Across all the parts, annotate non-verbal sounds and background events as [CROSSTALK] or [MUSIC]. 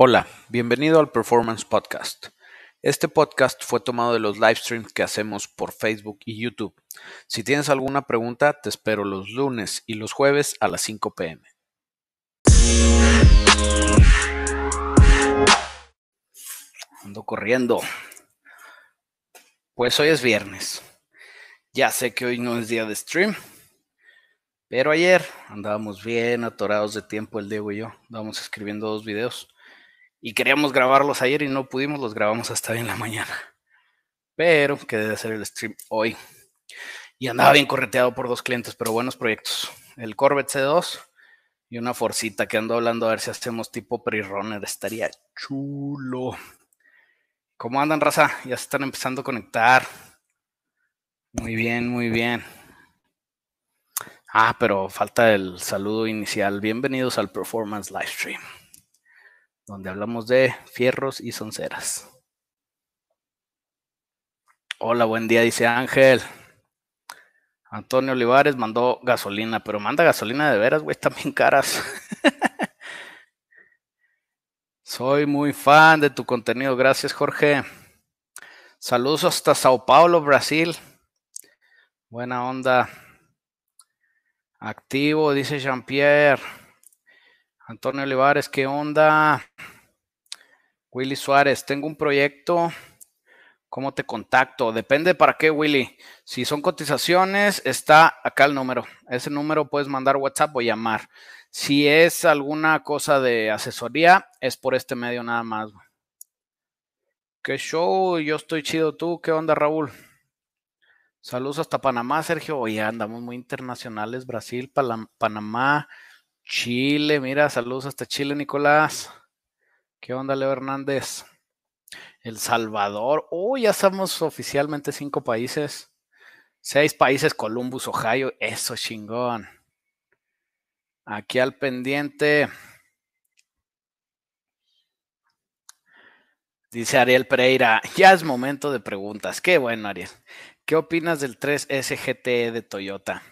Hola, bienvenido al Performance Podcast. Este podcast fue tomado de los live streams que hacemos por Facebook y YouTube. Si tienes alguna pregunta, te espero los lunes y los jueves a las 5 pm. Ando corriendo. Pues hoy es viernes. Ya sé que hoy no es día de stream, pero ayer andábamos bien atorados de tiempo el Diego y yo. Andábamos escribiendo dos videos y queríamos grabarlos ayer y no pudimos, los grabamos hasta bien la mañana. Pero quedé de hacer el stream hoy. Y andaba bien correteado por dos clientes, pero buenos proyectos. El Corvette C2 y una Forcita que ando hablando a ver si hacemos tipo pre-runner. Estaría chulo. ¿Cómo andan, raza? Ya se están empezando a conectar. Muy bien, muy bien. Ah, pero falta el saludo inicial. Bienvenidos al Performance Livestream donde hablamos de fierros y sonceras. Hola, buen día, dice Ángel. Antonio Olivares mandó gasolina, pero manda gasolina de veras, güey, también caras. [LAUGHS] Soy muy fan de tu contenido, gracias Jorge. Saludos hasta Sao Paulo, Brasil. Buena onda. Activo, dice Jean-Pierre. Antonio Olivares, ¿qué onda? Willy Suárez, tengo un proyecto. ¿Cómo te contacto? Depende para qué, Willy. Si son cotizaciones, está acá el número. Ese número puedes mandar WhatsApp o llamar. Si es alguna cosa de asesoría, es por este medio nada más. ¿Qué show? Yo estoy chido. ¿Tú qué onda, Raúl? Saludos hasta Panamá, Sergio. Oye, andamos muy internacionales. Brasil, Panamá, Chile. Mira, saludos hasta Chile, Nicolás. ¿Qué onda, Leo Hernández? El Salvador. Uy, ya somos oficialmente cinco países. Seis países, Columbus, Ohio. Eso, chingón. Aquí al pendiente. Dice Ariel Pereira, [LAUGHS] ya es momento de preguntas. Qué bueno, Ariel. ¿Qué opinas del 3 SGT de Toyota?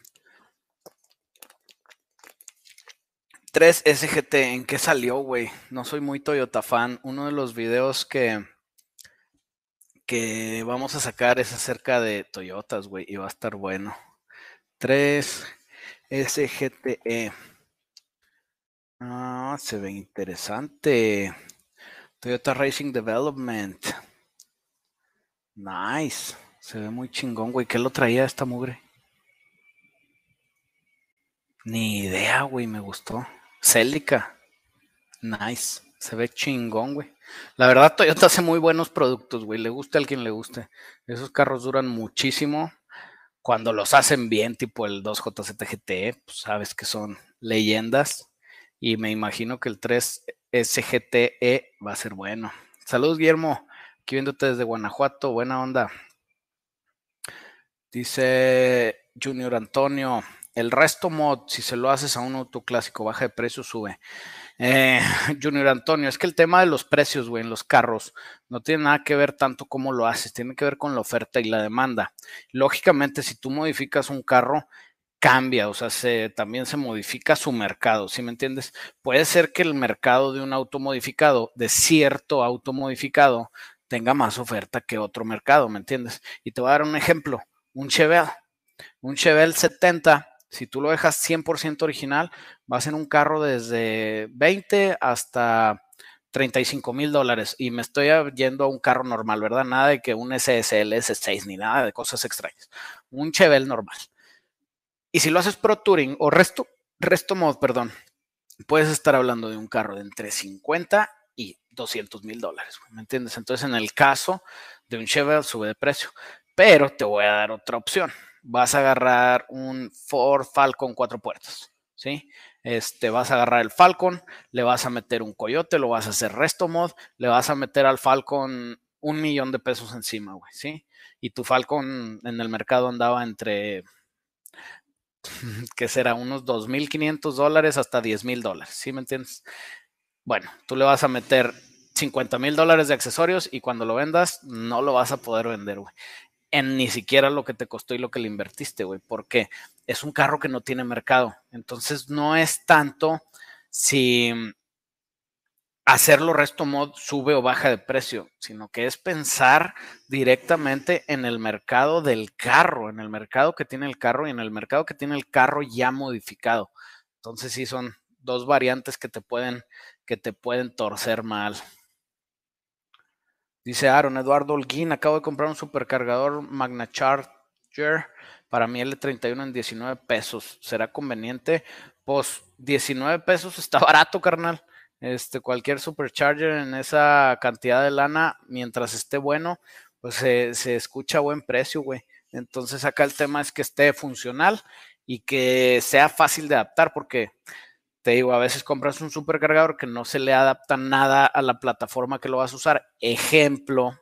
3 SGT, ¿en qué salió, güey? No soy muy Toyota fan. Uno de los videos que, que vamos a sacar es acerca de Toyotas, güey, y va a estar bueno. 3 SGTE. Ah, se ve interesante. Toyota Racing Development. Nice. Se ve muy chingón, güey. ¿Qué lo traía esta mugre? Ni idea, güey, me gustó. Celica. Nice. Se ve chingón, güey. La verdad, Toyota hace muy buenos productos, güey. Le guste al quien le guste. Esos carros duran muchísimo. Cuando los hacen bien, tipo el 2JZ GT, pues sabes que son leyendas. Y me imagino que el 3 SGTE va a ser bueno. Saludos, Guillermo. Aquí viéndote desde Guanajuato. Buena onda. Dice Junior Antonio. El resto mod, si se lo haces a un auto clásico, baja de precio, sube. Eh, [LAUGHS] Junior Antonio, es que el tema de los precios, güey, en los carros, no tiene nada que ver tanto cómo lo haces, tiene que ver con la oferta y la demanda. Lógicamente, si tú modificas un carro, cambia, o sea, se, también se modifica su mercado, ¿sí me entiendes? Puede ser que el mercado de un auto modificado, de cierto auto modificado, tenga más oferta que otro mercado, ¿me entiendes? Y te voy a dar un ejemplo, un Chevelle, un Chevelle 70 si tú lo dejas 100% original, va a un carro desde 20 hasta 35 mil dólares. Y me estoy yendo a un carro normal, ¿verdad? Nada de que un SSL, S6, ni nada de cosas extrañas. Un Chevelle normal. Y si lo haces Pro Touring o resto, resto mod, perdón, puedes estar hablando de un carro de entre 50 y 200 mil dólares. ¿Me entiendes? Entonces, en el caso de un Chevelle, sube de precio. Pero te voy a dar otra opción vas a agarrar un Ford Falcon cuatro puertas, ¿sí? Este, vas a agarrar el Falcon, le vas a meter un Coyote, lo vas a hacer resto mod, le vas a meter al Falcon un millón de pesos encima, güey, ¿sí? Y tu Falcon en el mercado andaba entre, [LAUGHS] ¿qué será? Unos 2.500 dólares hasta 10.000 dólares, ¿sí me entiendes? Bueno, tú le vas a meter 50 mil dólares de accesorios y cuando lo vendas no lo vas a poder vender, güey en ni siquiera lo que te costó y lo que le invertiste, güey, porque es un carro que no tiene mercado. Entonces no es tanto si, hacerlo resto mod sube o baja de precio, sino que es pensar directamente en el mercado del carro, en el mercado que tiene el carro y en el mercado que tiene el carro ya modificado. Entonces sí son dos variantes que te pueden, que te pueden torcer mal. Dice Aaron Eduardo Holguín, acabo de comprar un supercargador Magna Charger para mi L31 en 19 pesos. ¿Será conveniente? Pues 19 pesos está [LAUGHS] barato, carnal. Este, cualquier supercharger en esa cantidad de lana, mientras esté bueno, pues se, se escucha a buen precio, güey. Entonces acá el tema es que esté funcional y que sea fácil de adaptar, porque te digo, a veces compras un supercargador que no se le adapta nada a la plataforma que lo vas a usar. Ejemplo,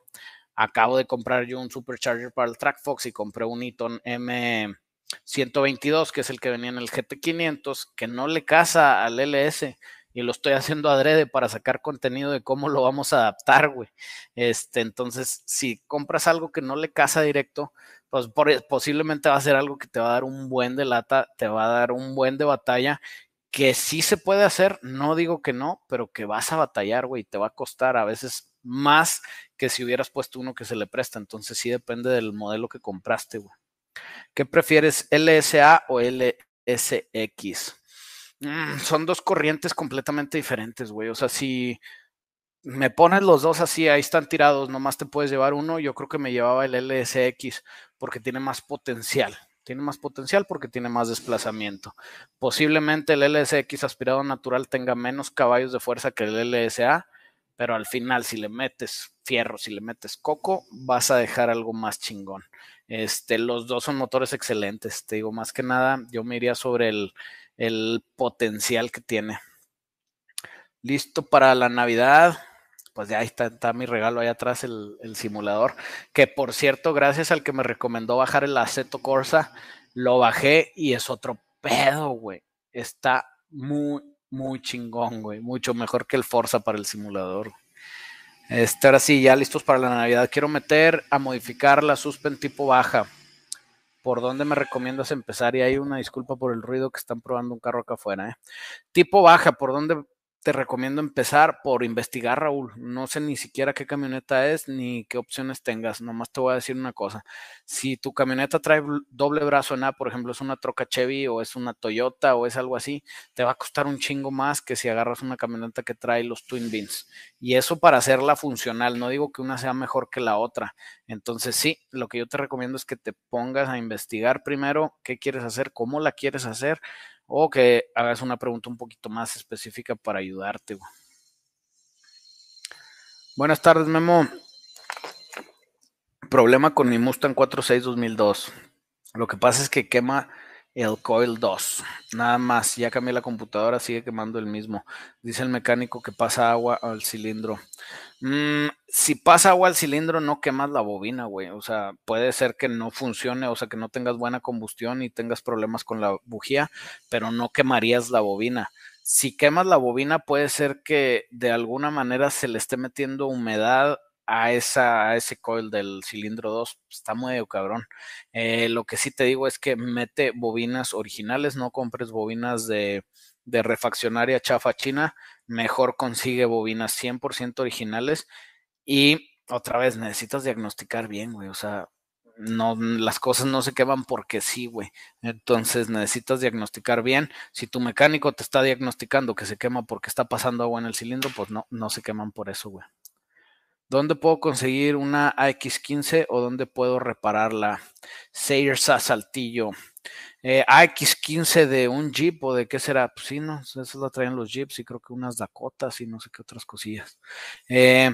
acabo de comprar yo un supercharger para el TrackFox y compré un Eaton M122, que es el que venía en el GT500, que no le casa al LS y lo estoy haciendo adrede para sacar contenido de cómo lo vamos a adaptar, güey. Este, entonces, si compras algo que no le casa directo, pues posiblemente va a ser algo que te va a dar un buen de lata, te va a dar un buen de batalla que sí se puede hacer, no digo que no, pero que vas a batallar, güey, te va a costar a veces más que si hubieras puesto uno que se le presta. Entonces sí depende del modelo que compraste, güey. ¿Qué prefieres, LSA o LSX? Mm, son dos corrientes completamente diferentes, güey. O sea, si me pones los dos así, ahí están tirados, nomás te puedes llevar uno, yo creo que me llevaba el LSX porque tiene más potencial. Tiene más potencial porque tiene más desplazamiento. Posiblemente el LSX aspirado natural tenga menos caballos de fuerza que el LSA, pero al final si le metes fierro, si le metes coco, vas a dejar algo más chingón. Este, los dos son motores excelentes. Te digo, más que nada, yo me iría sobre el, el potencial que tiene. Listo para la Navidad pues ya ahí está, mi regalo ahí atrás, el, simulador. Que por cierto, gracias al que me recomendó bajar el Aceto Corsa, lo bajé y es otro pedo, güey. Está muy, muy chingón, güey. Mucho mejor que el Forza para el simulador. Este, ahora sí, ya listos para la Navidad. Quiero meter a modificar la suspen tipo baja. ¿Por dónde me recomiendas empezar? Y hay una disculpa por el ruido que están probando un carro acá afuera. ¿eh? Tipo baja, ¿por dónde te recomiendo empezar por investigar, Raúl. No sé ni siquiera qué camioneta es ni qué opciones tengas. Nomás te voy a decir una cosa. Si tu camioneta trae doble brazo en A, por ejemplo, es una troca Chevy o es una Toyota o es algo así, te va a costar un chingo más que si agarras una camioneta que trae los Twin Beans. Y eso para hacerla funcional. No digo que una sea mejor que la otra. Entonces, sí, lo que yo te recomiendo es que te pongas a investigar primero qué quieres hacer, cómo la quieres hacer o que hagas una pregunta un poquito más específica para ayudarte. Buenas tardes, Memo. Problema con mi Mustang 46 2002. Lo que pasa es que quema el coil 2. Nada más, ya cambié la computadora, sigue quemando el mismo. Dice el mecánico que pasa agua al cilindro. Mm, si pasa agua al cilindro, no quemas la bobina, güey. O sea, puede ser que no funcione, o sea, que no tengas buena combustión y tengas problemas con la bujía, pero no quemarías la bobina. Si quemas la bobina, puede ser que de alguna manera se le esté metiendo humedad a, esa, ese coil del cilindro 2. Está muy cabrón. Eh, lo que sí te digo es que mete bobinas originales, no compres bobinas de, de refaccionaria chafa china. Mejor consigue bobinas 100% originales. Y otra vez, necesitas diagnosticar bien, güey. O sea, no, las cosas no se queman porque sí, güey. Entonces necesitas diagnosticar bien. Si tu mecánico te está diagnosticando que se quema porque está pasando agua en el cilindro, pues no, no se queman por eso, güey. ¿Dónde puedo conseguir una AX15 o dónde puedo repararla? Sears Saltillo. Eh, AX15 de un Jeep o de qué será? Pues sí, no, eso lo traen los Jeeps y creo que unas Dakotas y no sé qué otras cosillas. Eh,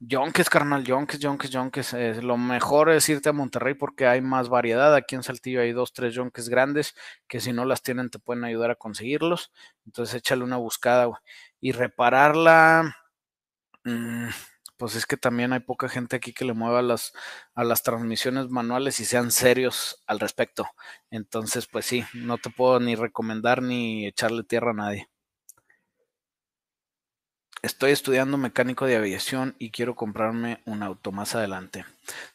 Yonkes, carnal, Yonkes, Yonkes, Yonkes. Eh, lo mejor es irte a Monterrey porque hay más variedad. Aquí en Saltillo hay dos, tres Yonkes grandes que si no las tienen te pueden ayudar a conseguirlos. Entonces échale una buscada y repararla. Mmm, pues es que también hay poca gente aquí que le mueva las, a las transmisiones manuales y sean serios al respecto. Entonces, pues sí, no te puedo ni recomendar ni echarle tierra a nadie. Estoy estudiando mecánico de aviación y quiero comprarme un auto más adelante.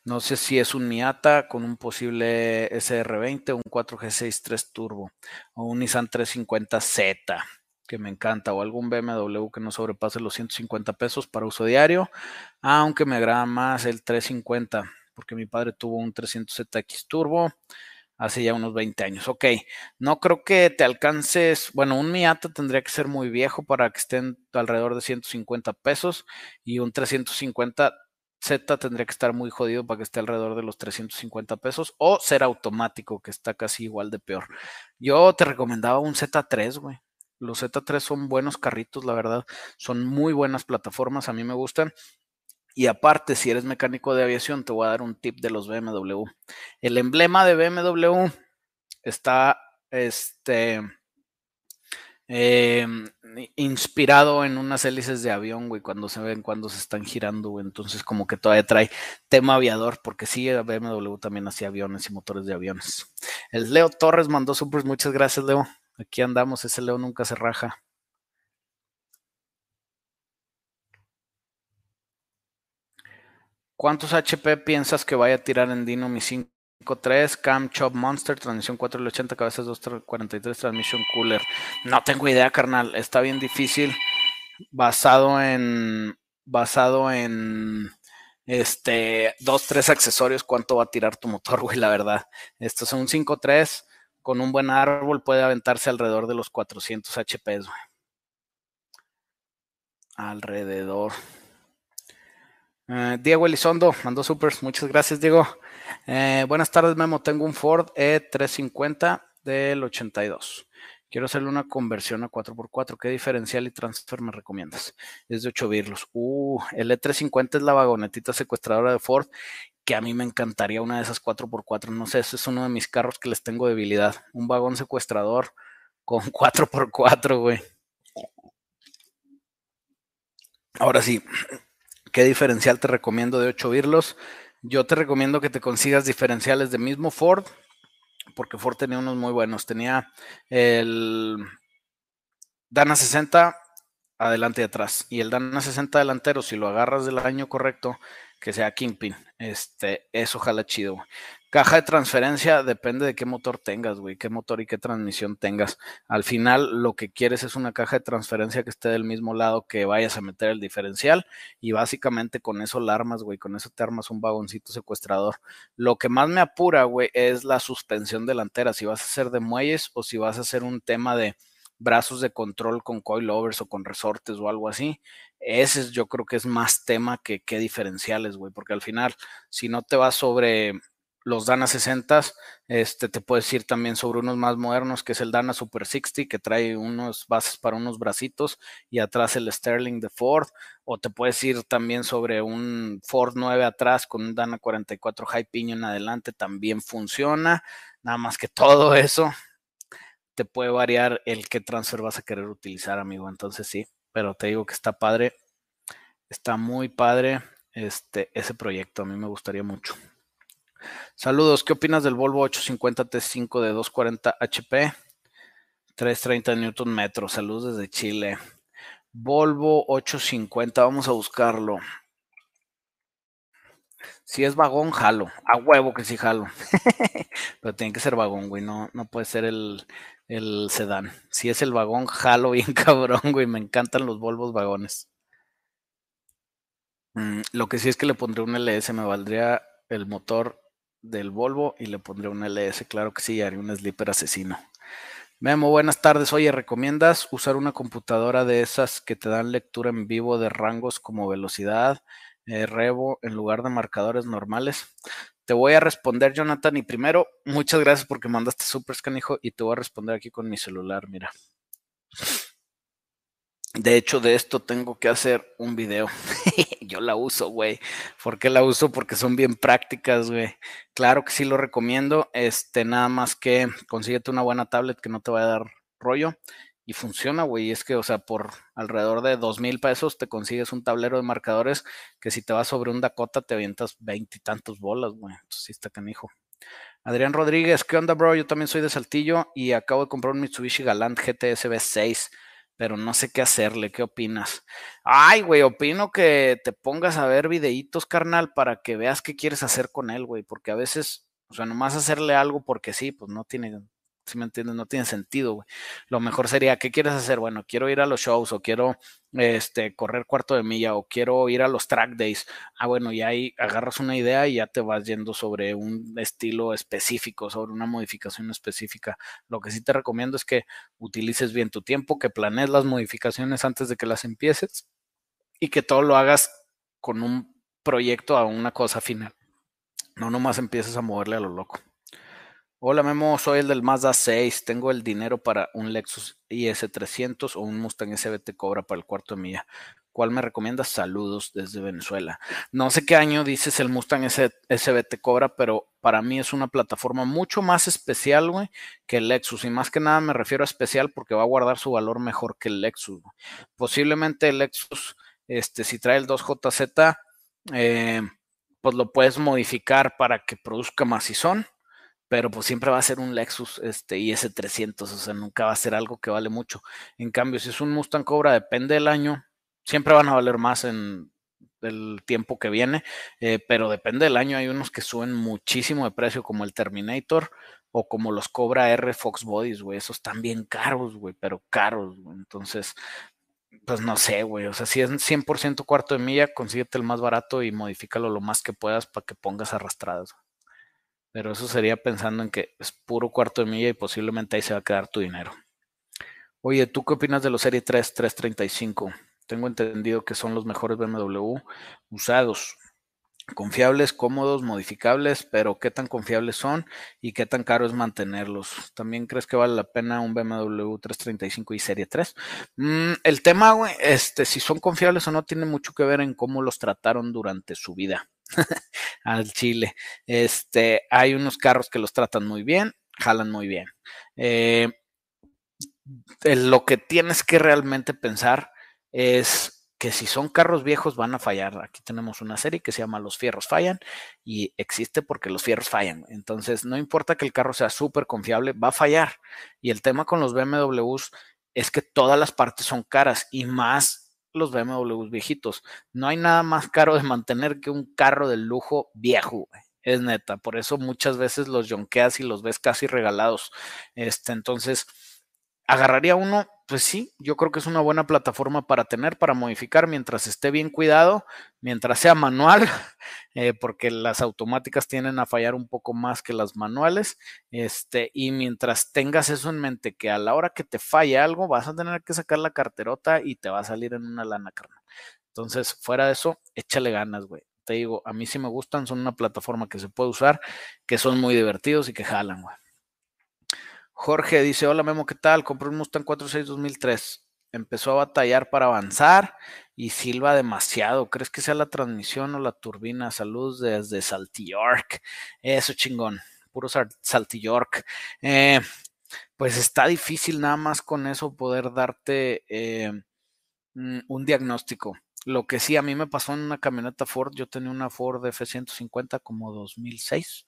No sé si es un Miata con un posible SR20, un 4G63 Turbo o un Nissan 350Z. Que me encanta, o algún BMW que no sobrepase los 150 pesos para uso diario, aunque me agrada más el 350, porque mi padre tuvo un 300ZX Turbo hace ya unos 20 años. Ok, no creo que te alcances, bueno, un Miata tendría que ser muy viejo para que estén alrededor de 150 pesos y un 350 Z tendría que estar muy jodido para que esté alrededor de los 350 pesos o ser automático, que está casi igual de peor. Yo te recomendaba un Z3, güey. Los Z3 son buenos carritos, la verdad. Son muy buenas plataformas, a mí me gustan. Y aparte, si eres mecánico de aviación, te voy a dar un tip de los BMW. El emblema de BMW está este, em, inspirado en unas hélices de avión, güey, cuando se ven, cuando se están girando, güey. Entonces, como que todavía trae tema aviador, porque sí, BMW también hacía aviones y motores de aviones. El Leo Torres mandó super, muchas gracias, Leo. Aquí andamos, ese Leo nunca se raja. ¿Cuántos HP piensas que vaya a tirar en Dino mi 5.3, Cam Chop Monster, transmisión 480, cabezas 243, transmisión cooler? No tengo idea, carnal. Está bien difícil. Basado en. Basado en. Este. Dos, tres accesorios. ¿Cuánto va a tirar tu motor, güey? La verdad. Esto es un 5.3. Con un buen árbol puede aventarse alrededor de los 400 HP. Alrededor. Eh, Diego Elizondo mandó supers. Muchas gracias, Diego. Eh, buenas tardes, Memo. Tengo un Ford E350 del 82. Quiero hacerle una conversión a 4x4. ¿Qué diferencial y transfer me recomiendas? Es de 8 virlos. Uh, el E350 es la vagonetita secuestradora de Ford, que a mí me encantaría una de esas 4x4. No sé, ese es uno de mis carros que les tengo debilidad. Un vagón secuestrador con [LAUGHS] 4x4, güey. Ahora sí, ¿Qué diferencial te recomiendo de 8 virlos? Yo te recomiendo que te consigas diferenciales de mismo Ford, porque Ford tenía unos muy buenos. Tenía el Dana 60 adelante y atrás. Y el Dana 60 delantero, si lo agarras del año correcto, que sea Kingpin, este, eso jala chido. Caja de transferencia depende de qué motor tengas, güey, qué motor y qué transmisión tengas. Al final lo que quieres es una caja de transferencia que esté del mismo lado que vayas a meter el diferencial y básicamente con eso la armas, güey, con eso te armas un vagoncito secuestrador. Lo que más me apura, güey, es la suspensión delantera, si vas a hacer de muelles o si vas a hacer un tema de brazos de control con coilovers o con resortes o algo así. Ese yo creo que es más tema que, que diferenciales, güey, porque al final, si no te vas sobre los Dana 60, este, te puedes ir también sobre unos más modernos, que es el Dana Super 60, que trae unos bases para unos bracitos y atrás el Sterling de Ford, o te puedes ir también sobre un Ford 9 atrás con un Dana 44 High Pinion adelante, también funciona, nada más que todo eso te puede variar el qué transfer vas a querer utilizar, amigo, entonces sí, pero te digo que está padre, está muy padre este, ese proyecto, a mí me gustaría mucho. Saludos, ¿qué opinas del Volvo 850 T5 de 240 HP? 330 Newton metro. Saludos desde Chile. Volvo 850, vamos a buscarlo. Si es vagón, jalo. A huevo que sí jalo. [LAUGHS] Pero tiene que ser vagón, güey. No, no puede ser el, el sedán. Si es el vagón, jalo bien [LAUGHS] cabrón, güey. Me encantan los Volvos vagones. Mm, lo que sí es que le pondré un LS, me valdría el motor del Volvo y le pondré un LS, claro que sí, haré un sleeper asesino. Memo, buenas tardes. Oye, ¿recomiendas usar una computadora de esas que te dan lectura en vivo de rangos como velocidad, eh, revo, en lugar de marcadores normales? Te voy a responder, Jonathan, y primero, muchas gracias porque mandaste super canijo y te voy a responder aquí con mi celular, mira. De hecho, de esto tengo que hacer un video. [LAUGHS] Yo la uso, güey. ¿Por qué la uso? Porque son bien prácticas, güey. Claro que sí lo recomiendo. Este, nada más que consíguete una buena tablet que no te vaya a dar rollo. Y funciona, güey. Es que, o sea, por alrededor de dos mil pesos te consigues un tablero de marcadores que si te vas sobre un Dakota te avientas veintitantos bolas, güey. Entonces sí está canijo. Adrián Rodríguez, ¿qué onda, bro? Yo también soy de Saltillo y acabo de comprar un Mitsubishi Galant GTS V6 pero no sé qué hacerle. ¿Qué opinas? Ay, güey, opino que te pongas a ver videitos, carnal, para que veas qué quieres hacer con él, güey, porque a veces, o sea, nomás hacerle algo porque sí, pues no tiene si me entiendes? No tiene sentido, güey. Lo mejor sería, ¿qué quieres hacer? Bueno, quiero ir a los shows o quiero este, correr cuarto de milla o quiero ir a los track days. Ah, bueno, y ahí agarras una idea y ya te vas yendo sobre un estilo específico, sobre una modificación específica. Lo que sí te recomiendo es que utilices bien tu tiempo, que planees las modificaciones antes de que las empieces y que todo lo hagas con un proyecto a una cosa final. No nomás empieces a moverle a lo loco. Hola Memo, soy el del Mazda 6. Tengo el dinero para un Lexus IS300 o un Mustang SBT Cobra para el cuarto de milla. ¿Cuál me recomiendas? Saludos desde Venezuela. No sé qué año dices el Mustang SBT Cobra, pero para mí es una plataforma mucho más especial, güey, que el Lexus. Y más que nada me refiero a especial porque va a guardar su valor mejor que el Lexus. Posiblemente el Lexus, este, si trae el 2JZ, eh, pues lo puedes modificar para que produzca macizón pero pues siempre va a ser un Lexus este, IS300, o sea, nunca va a ser algo que vale mucho. En cambio, si es un Mustang Cobra, depende del año, siempre van a valer más en el tiempo que viene, eh, pero depende del año, hay unos que suben muchísimo de precio, como el Terminator o como los Cobra R Fox Bodies, güey, esos están bien caros, güey, pero caros, entonces, pues no sé, güey, o sea, si es 100% cuarto de milla, consíguete el más barato y modifícalo lo más que puedas para que pongas arrastradas. Pero eso sería pensando en que es puro cuarto de milla y posiblemente ahí se va a quedar tu dinero. Oye, ¿tú qué opinas de los Serie 3 335? Tengo entendido que son los mejores BMW usados. Confiables, cómodos, modificables, pero ¿qué tan confiables son y qué tan caro es mantenerlos? ¿También crees que vale la pena un BMW 335 y Serie 3? Mm, el tema, este, si son confiables o no, tiene mucho que ver en cómo los trataron durante su vida. Al Chile. Este, hay unos carros que los tratan muy bien, jalan muy bien. Eh, lo que tienes que realmente pensar es que si son carros viejos van a fallar. Aquí tenemos una serie que se llama Los Fierros Fallan y existe porque los fierros fallan. Entonces, no importa que el carro sea súper confiable, va a fallar. Y el tema con los BMWs es que todas las partes son caras y más los BMWs viejitos. No hay nada más caro de mantener que un carro de lujo viejo, Es neta. Por eso muchas veces los yonqueas y los ves casi regalados. Este, entonces, agarraría uno pues sí, yo creo que es una buena plataforma para tener, para modificar mientras esté bien cuidado, mientras sea manual, [LAUGHS] eh, porque las automáticas tienden a fallar un poco más que las manuales, este, y mientras tengas eso en mente, que a la hora que te falle algo, vas a tener que sacar la carterota y te va a salir en una lana, carnal. Entonces, fuera de eso, échale ganas, güey. Te digo, a mí sí me gustan, son una plataforma que se puede usar, que son muy divertidos y que jalan, güey. Jorge dice, hola Memo, ¿qué tal? Compré un Mustang 46 2003. Empezó a batallar para avanzar y silba demasiado. ¿Crees que sea la transmisión o la turbina? Saludos desde Saltillork. Eso chingón, puro Saltillork. Eh, pues está difícil nada más con eso poder darte eh, un diagnóstico. Lo que sí a mí me pasó en una camioneta Ford, yo tenía una Ford F-150 como 2006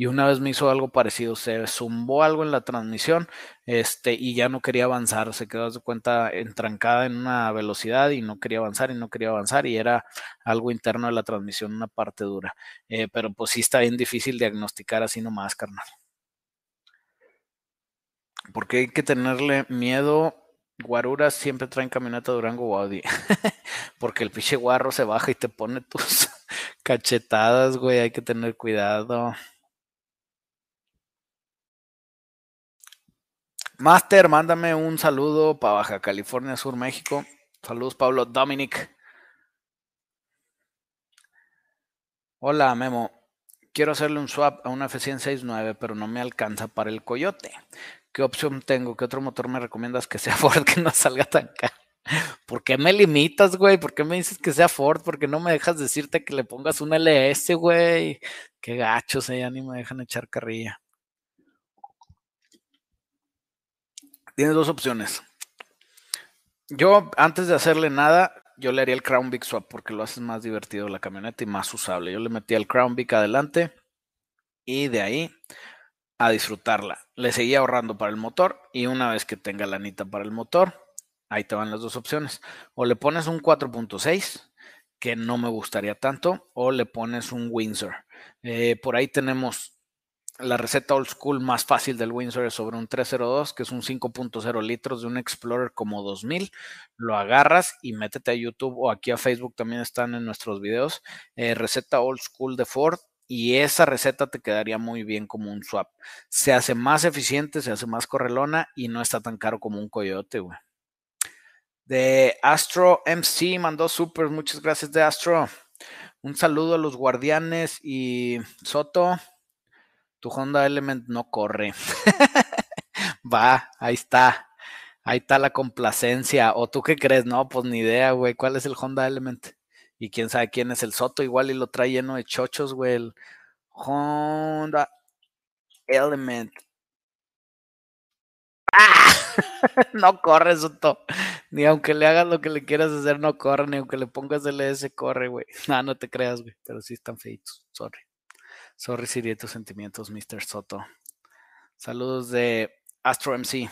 y una vez me hizo algo parecido, se zumbó algo en la transmisión este, y ya no quería avanzar, se quedó de cuenta entrancada en una velocidad y no quería avanzar y no quería avanzar y era algo interno de la transmisión, una parte dura. Eh, pero pues sí está bien difícil diagnosticar así nomás, carnal. Porque hay que tenerle miedo. Guaruras siempre traen camioneta Durango o Audi. [LAUGHS] Porque el pinche guarro se baja y te pone tus [LAUGHS] cachetadas, güey. Hay que tener cuidado. Master, mándame un saludo para Baja California Sur, México. Saludos, Pablo Dominic. Hola, Memo. Quiero hacerle un swap a una F169, pero no me alcanza para el Coyote. ¿Qué opción tengo? ¿Qué otro motor me recomiendas que sea [LAUGHS] Ford que no salga tan caro? ¿Por qué me limitas, güey? ¿Por qué me dices que sea Ford? ¿Por qué no me dejas decirte que le pongas un LS, güey? Qué gachos, ya ni me dejan echar carrilla. Tienes dos opciones. Yo, antes de hacerle nada, yo le haría el Crown Vic Swap porque lo hace más divertido la camioneta y más usable. Yo le metía el Crown Vic adelante y de ahí a disfrutarla. Le seguía ahorrando para el motor y una vez que tenga la anita para el motor, ahí te van las dos opciones. O le pones un 4.6, que no me gustaría tanto, o le pones un Windsor. Eh, por ahí tenemos la receta old school más fácil del Windsor es sobre un 302, que es un 5.0 litros de un Explorer como 2000. Lo agarras y métete a YouTube o aquí a Facebook también están en nuestros videos. Eh, receta old school de Ford y esa receta te quedaría muy bien como un swap. Se hace más eficiente, se hace más correlona y no está tan caro como un coyote, güey. De Astro MC mandó super, muchas gracias de Astro. Un saludo a los guardianes y Soto tu Honda Element no corre. [LAUGHS] Va, ahí está. Ahí está la complacencia. ¿O tú qué crees? No, pues ni idea, güey. ¿Cuál es el Honda Element? Y quién sabe quién es el Soto. Igual y lo trae lleno de chochos, güey. El Honda Element. ¡Ah! [LAUGHS] no corre, Soto. Ni aunque le hagas lo que le quieras hacer, no corre. Ni aunque le pongas el S, corre, güey. [LAUGHS] No, no te creas, güey. Pero sí están feitos. Sorry. Sorry de tus sentimientos, Mr. Soto. Saludos de Astro MC.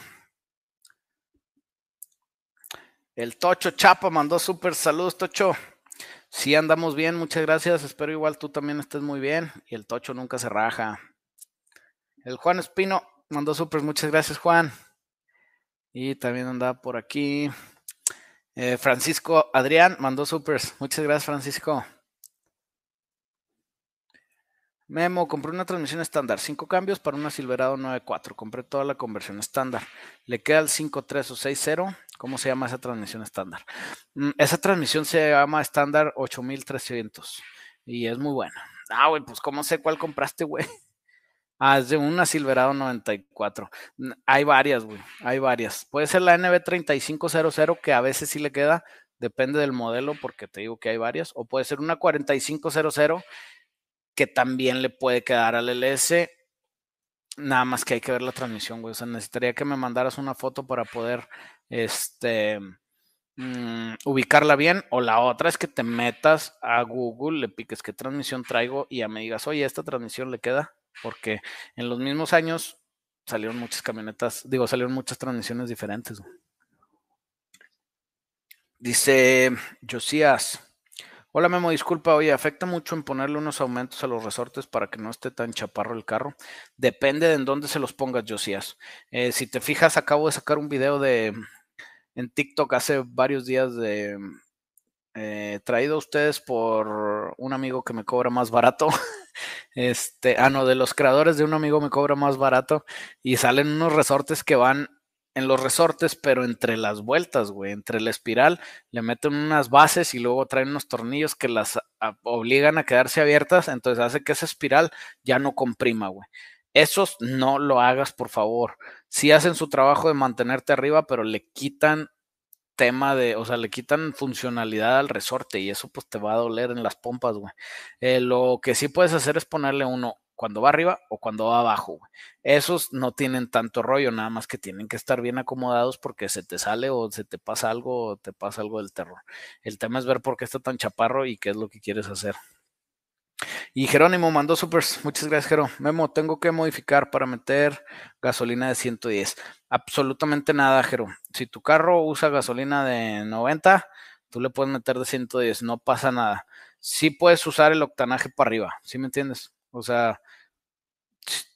El Tocho Chapa mandó súper saludos, Tocho. Sí, andamos bien, muchas gracias. Espero igual tú también estés muy bien. Y el Tocho nunca se raja. El Juan Espino mandó súper, muchas gracias, Juan. Y también anda por aquí. Eh, Francisco Adrián mandó súper. Muchas gracias, Francisco. Memo, compré una transmisión estándar, cinco cambios para una Silverado 9.4. Compré toda la conversión estándar. Le queda el 5.3 o 6.0. ¿Cómo se llama esa transmisión estándar? Mm, esa transmisión se llama estándar 8300 y es muy buena. Ah, güey, pues ¿cómo sé cuál compraste, güey? [LAUGHS] Ah, es de una Silverado 94. Hay varias, güey. Hay varias. Puede ser la NB3500 que a veces sí le queda. Depende del modelo porque te digo que hay varias. O puede ser una 4500 que también le puede quedar al LS. Nada más que hay que ver la transmisión, güey. O sea, necesitaría que me mandaras una foto para poder este, mm, ubicarla bien. O la otra es que te metas a Google, le piques qué transmisión traigo y ya me digas, oye, esta transmisión le queda. Porque en los mismos años salieron muchas camionetas, digo, salieron muchas transmisiones diferentes. Dice Josías. Hola Memo, disculpa, oye, ¿afecta mucho en ponerle unos aumentos a los resortes para que no esté tan chaparro el carro? Depende de en dónde se los pongas, Josías. Eh, si te fijas, acabo de sacar un video de en TikTok hace varios días de eh, traído a ustedes por un amigo que me cobra más barato. [LAUGHS] Este, ah, no, de los creadores de un amigo me cobra más barato y salen unos resortes que van en los resortes, pero entre las vueltas, güey, entre la espiral, le meten unas bases y luego traen unos tornillos que las obligan a quedarse abiertas, entonces hace que esa espiral ya no comprima, güey. Esos no lo hagas, por favor. Sí hacen su trabajo de mantenerte arriba, pero le quitan tema de, o sea, le quitan funcionalidad al resorte y eso pues te va a doler en las pompas, güey. Eh, lo que sí puedes hacer es ponerle uno cuando va arriba o cuando va abajo. Esos no tienen tanto rollo, nada más que tienen que estar bien acomodados porque se te sale o se te pasa algo o te pasa algo del terror. El tema es ver por qué está tan chaparro y qué es lo que quieres hacer. Y Jerónimo mandó super, muchas gracias Jero. Memo, tengo que modificar para meter gasolina de 110. Absolutamente nada, Jero. Si tu carro usa gasolina de 90, tú le puedes meter de 110, no pasa nada. Sí puedes usar el octanaje para arriba, ¿sí me entiendes? O sea,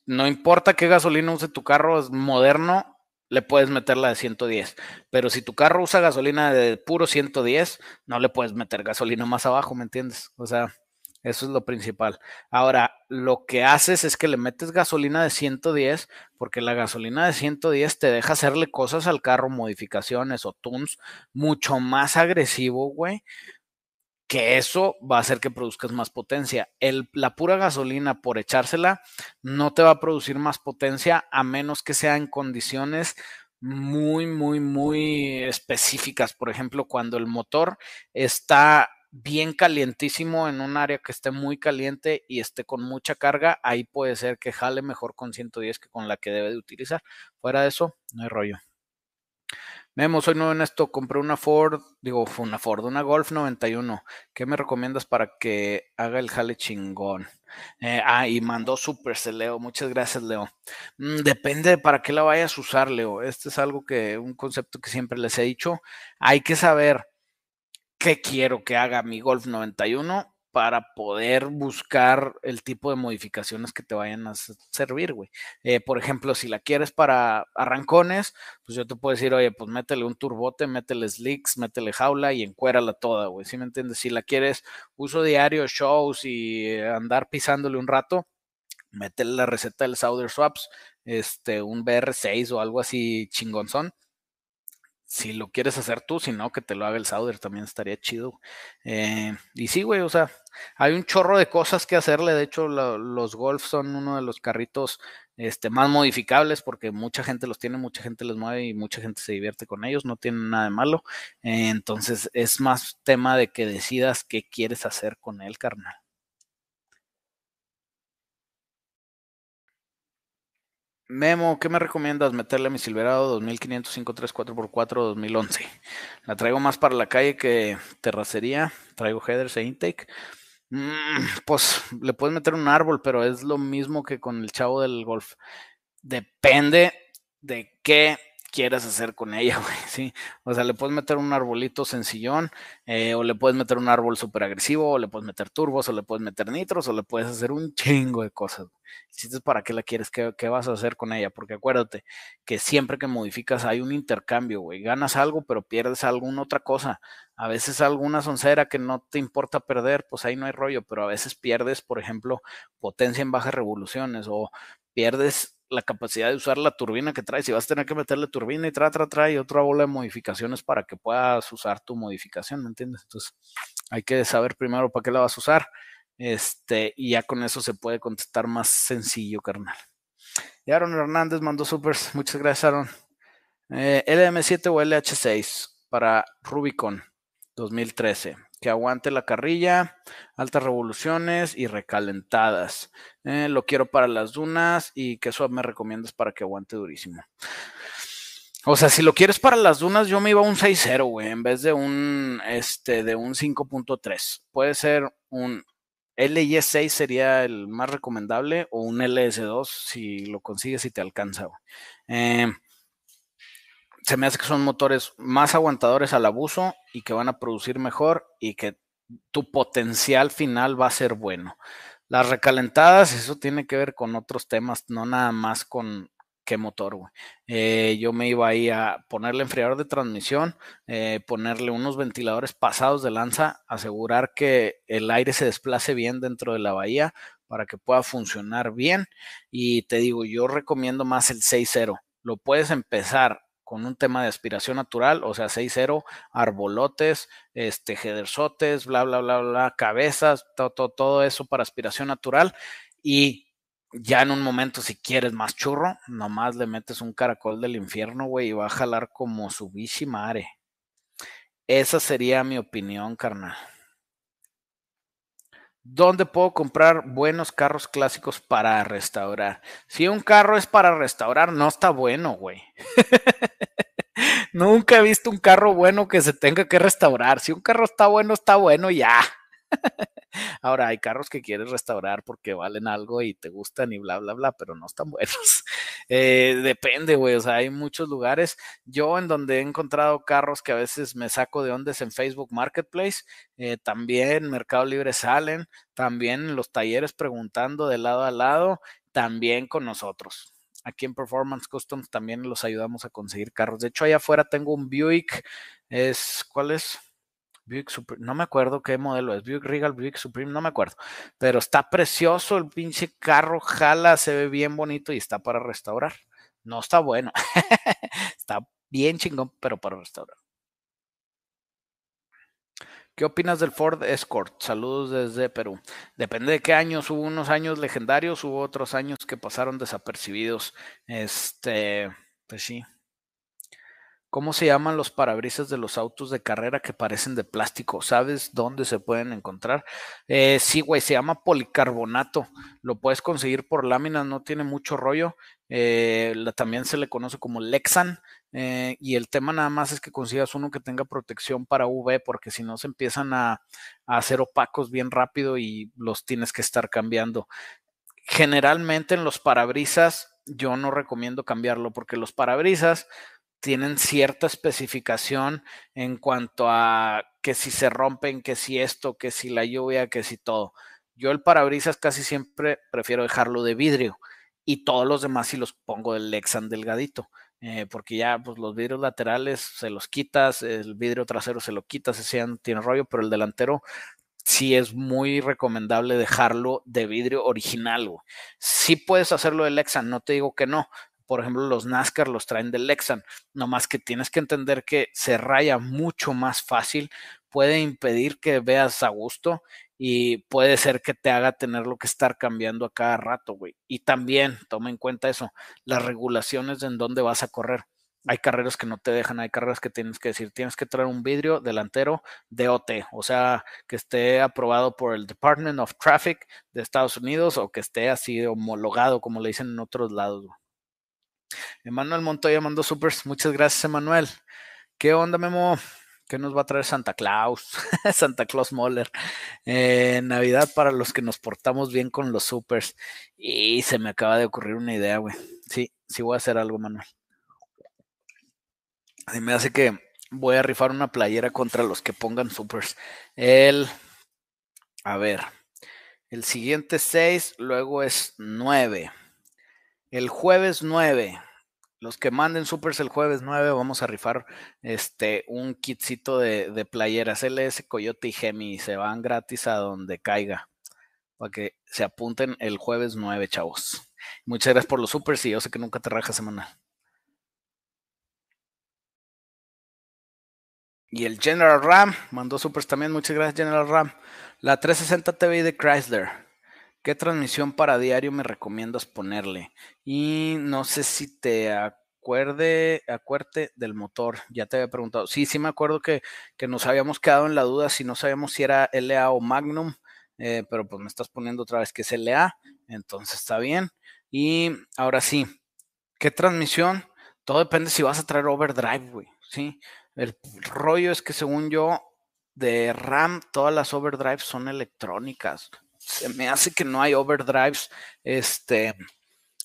no importa qué gasolina use tu carro, es moderno, le puedes meter la de 110. Pero si tu carro usa gasolina de puro 110, no le puedes meter gasolina más abajo, ¿me entiendes? O sea, eso es lo principal. Ahora, lo que haces es que le metes gasolina de 110, porque la gasolina de 110 te deja hacerle cosas al carro, modificaciones o tunes mucho más agresivo, güey, que eso va a hacer que produzcas más potencia. La pura gasolina por echársela no te va a producir más potencia a menos que sea en condiciones muy, muy, muy específicas. Por ejemplo, cuando el motor está bien calientísimo en un área que esté muy caliente y esté con mucha carga, ahí puede ser que jale mejor con 110 que con la que debe de utilizar. Fuera de eso, no hay rollo. Memo, soy nuevo en esto, compré una Ford, digo, fue una Ford, una Golf 91. ¿Qué me recomiendas para que haga el jale chingón? Eh, ah, y mandó super, Leo. Muchas gracias, Leo. Mm, depende de para qué la vayas a usar, Leo. Este es algo que, un concepto que siempre les he dicho. Hay que saber qué quiero que haga mi Golf 91 para poder buscar el tipo de modificaciones que te vayan a servir, güey. Eh, por ejemplo, si la quieres para arrancones, pues yo te puedo decir, oye, pues métele un turbote, métele slicks, métele jaula y encuérala toda, güey. ¿Sí me entiendes? Si la quieres uso diario, shows y andar pisándole un rato, métele la receta del Southern Swaps, este, un BR6 o algo así chingonzón si lo quieres hacer tú, si no, que te lo haga el Sauder, también estaría chido. Eh, y sí, güey, o sea, hay un chorro de cosas que hacerle. De hecho, los Golf son uno de los carritos este, más modificables porque mucha gente los tiene, mucha gente los mueve y mucha gente se divierte con ellos, no tienen nada de malo. Entonces, es más tema de que decidas qué quieres hacer con él, carnal. Memo, ¿qué me recomiendas meterle a mi Silverado 2505 3-4x4 2011? La traigo más para la calle que terracería, traigo headers e intake. Mm, pues le puedes meter un árbol, pero es lo mismo que con el chavo del golf. Depende de qué quieras hacer con ella, [LAUGHS] güey, ¿sí? O sea, le puedes meter un arbolito sencillón, eh, o le puedes meter un árbol súper agresivo, o le puedes meter turbos, o le puedes meter nitros, o le puedes hacer un chingo de cosas. Si es para qué la quieres, ¿Qué, ¿Qué, vas a hacer con ella? Porque acuérdate que siempre que modificas hay un intercambio, güey. Ganas algo, pero pierdes alguna otra cosa. A veces alguna soncera que no te importa perder, pues ahí no hay rollo, pero a veces pierdes, por ejemplo, potencia en bajas revoluciones, o pierdes la capacidad de usar la turbina que traes. Si vas a tener que meterle turbina y tra, tra, trae otra bola de modificaciones para que puedas usar tu modificación, ¿me entiendes? Entonces, hay que saber primero para qué la vas a usar. Este, y ya con eso se puede contestar más sencillo, carnal. Y Aaron Hernández mandó supers. Muchas gracias, Aaron. Eh, LM7 o LH6 para Rubicon 2013 que aguante la carrilla, altas revoluciones y recalentadas. Eh, lo quiero para las dunas y que eso me recomiendas para que aguante durísimo. O sea, si lo quieres para las dunas, yo me iba a un 6.0, güey, en vez de un, este, de un 5.3. Puede ser un LIS6 sería el más recomendable o un LS2 si lo consigues y te alcanza, güey. Eh, se me hace que son motores más aguantadores al abuso y que van a producir mejor y que tu potencial final va a ser bueno. Las recalentadas, eso tiene que ver con otros temas, no nada más con qué motor, güey. Eh, yo me iba ahí a ponerle enfriador de transmisión, eh, ponerle unos ventiladores pasados de lanza, asegurar que el aire se desplace bien dentro de la bahía para que pueda funcionar bien. Y te digo, yo recomiendo más el 6.0. Lo puedes empezar con un tema de aspiración natural, o sea, 6-0, arbolotes, este, bla, bla, bla, bla, cabezas, todo, todo, eso para aspiración natural. Y ya en un momento, si quieres más churro, nomás le metes un caracol del infierno, güey, y va a jalar como su bichimare. Esa sería mi opinión, carnal. ¿Dónde puedo comprar buenos carros clásicos para restaurar? Si un carro es para restaurar, no está bueno, güey. [LAUGHS] Nunca he visto un carro bueno que se tenga que restaurar. Si un carro está bueno, está bueno ya. Ahora, hay carros que quieres restaurar porque valen algo y te gustan y bla, bla, bla, pero no están [LAUGHS] buenos. Eh, depende, güey. O sea, hay muchos lugares. Yo en donde he encontrado carros que a veces me saco de ondas en Facebook Marketplace, eh, también Mercado Libre salen, también los talleres preguntando de lado a lado, también con nosotros. Aquí en Performance Customs también los ayudamos a conseguir carros. De hecho, allá afuera tengo un Buick. Es, ¿cuál es? Buick no me acuerdo qué modelo es, Buick Regal, Buick Supreme, no me acuerdo, pero está precioso el pinche carro, jala, se ve bien bonito y está para restaurar. No está bueno, [LAUGHS] está bien chingón, pero para restaurar. ¿Qué opinas del Ford Escort? Saludos desde Perú. Depende de qué años. Hubo unos años legendarios, hubo otros años que pasaron desapercibidos. Este, pues sí, ¿Cómo se llaman los parabrisas de los autos de carrera que parecen de plástico? ¿Sabes dónde se pueden encontrar? Eh, sí, güey, se llama policarbonato. Lo puedes conseguir por láminas, no tiene mucho rollo. Eh, también se le conoce como Lexan. Eh, y el tema nada más es que consigas uno que tenga protección para UV, porque si no se empiezan a, a hacer opacos bien rápido y los tienes que estar cambiando. Generalmente en los parabrisas yo no recomiendo cambiarlo porque los parabrisas tienen cierta especificación en cuanto a que si se rompen, que si esto, que si la lluvia, que si todo. Yo el parabrisas casi siempre prefiero dejarlo de vidrio y todos los demás si los pongo del Lexan delgadito. Eh, porque ya pues los vidrios laterales se los quitas, el vidrio trasero se lo quitas, ese no tiene rollo, pero el delantero sí es muy recomendable dejarlo de vidrio original. Sí puedes hacerlo de Lexan, no te digo que no, por ejemplo, los NASCAR los traen del Lexan, nomás que tienes que entender que se raya mucho más fácil, puede impedir que veas a gusto y puede ser que te haga tenerlo que estar cambiando a cada rato, güey. Y también, toma en cuenta eso, las regulaciones de en dónde vas a correr. Hay carreras que no te dejan, hay carreras que tienes que decir, tienes que traer un vidrio delantero DOT, o sea, que esté aprobado por el Department of Traffic de Estados Unidos o que esté así homologado, como le dicen en otros lados. Güey. Emanuel Montoya mandó supers. Muchas gracias, Emanuel. ¿Qué onda, Memo? ¿Qué nos va a traer Santa Claus? [LAUGHS] Santa Claus Moller. Eh, Navidad para los que nos portamos bien con los supers. Y se me acaba de ocurrir una idea, güey. Sí, sí voy a hacer algo, Manuel. Y me hace que voy a rifar una playera contra los que pongan supers. El. A ver. El siguiente 6, luego es 9. El jueves 9, los que manden supers el jueves 9, vamos a rifar este un kitcito de, playeras LS Coyote y Gemi. Se van gratis a donde caiga. Para que se apunten el jueves 9, chavos. Muchas gracias por los supers y yo sé que nunca te rajas semanal. Y el General Ram mandó supers también. Muchas gracias, General Ram. La 360 TV de Chrysler. ¿Qué transmisión para diario me recomiendas ponerle? Y no sé si te acuerde, acuerde del motor. Ya te había preguntado. Sí, sí me acuerdo que, nos habíamos quedado en la duda si no sabíamos si era LA o Magnum, eh, pero pues me estás poniendo otra vez que es LA, entonces está bien. Y ahora sí, ¿qué transmisión? Todo depende si vas a traer overdrive, güey. Sí, el rollo es que según yo, de RAM, todas las overdrives son electrónicas se me hace que no hay overdrives este,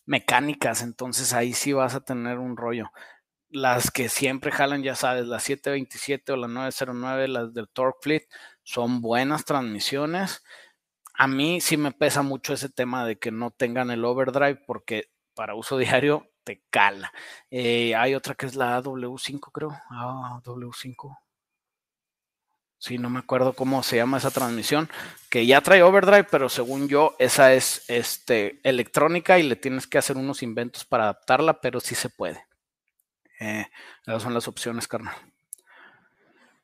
mecánicas, entonces ahí sí vas a tener un rollo. Las que siempre jalan, ya sabes, las 727 o las 909, las del Torque Fleet, son buenas transmisiones. A mí sí me pesa mucho ese tema de que no tengan el overdrive porque para uso [LAUGHS] diario te cala. Eh, hay otra que es la W5, creo. Ah, W5. Sí, no me acuerdo cómo se llama esa transmisión, que ya trae overdrive, pero según yo, esa es este, electrónica y le tienes que hacer unos inventos para adaptarla, pero sí se puede. Eh, esas son las opciones, carnal.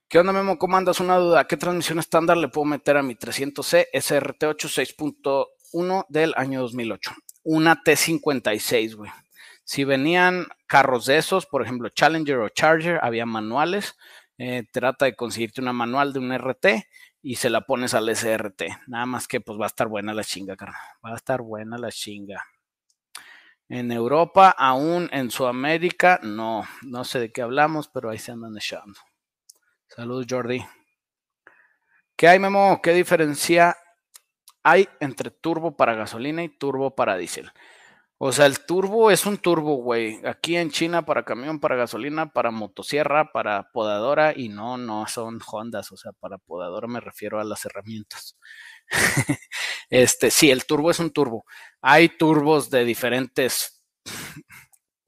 ¿Qué onda, Memo? ¿Cómo andas? Una duda. ¿Qué transmisión estándar le puedo meter a mi 300C SRT8 6.1 del año 2008? Una T56, güey. Si venían carros de esos, por ejemplo, Challenger o Charger, había manuales eh, trata de conseguirte una manual de un RT y se la pones al SRT. Nada más que pues va a estar buena la chinga, carnal. Va a estar buena la chinga. En Europa, aún en Sudamérica, no, no sé de qué hablamos, pero ahí se andan echando. Saludos, Jordi. ¿Qué hay, Memo? ¿Qué diferencia hay entre turbo para gasolina y turbo para diésel? O sea, el turbo es un turbo, güey. Aquí en China para camión, para gasolina, para motosierra, para podadora y no, no son Hondas. O sea, para podadora me refiero a las herramientas. [LAUGHS] este, sí, el turbo es un turbo. Hay turbos de diferentes [LAUGHS]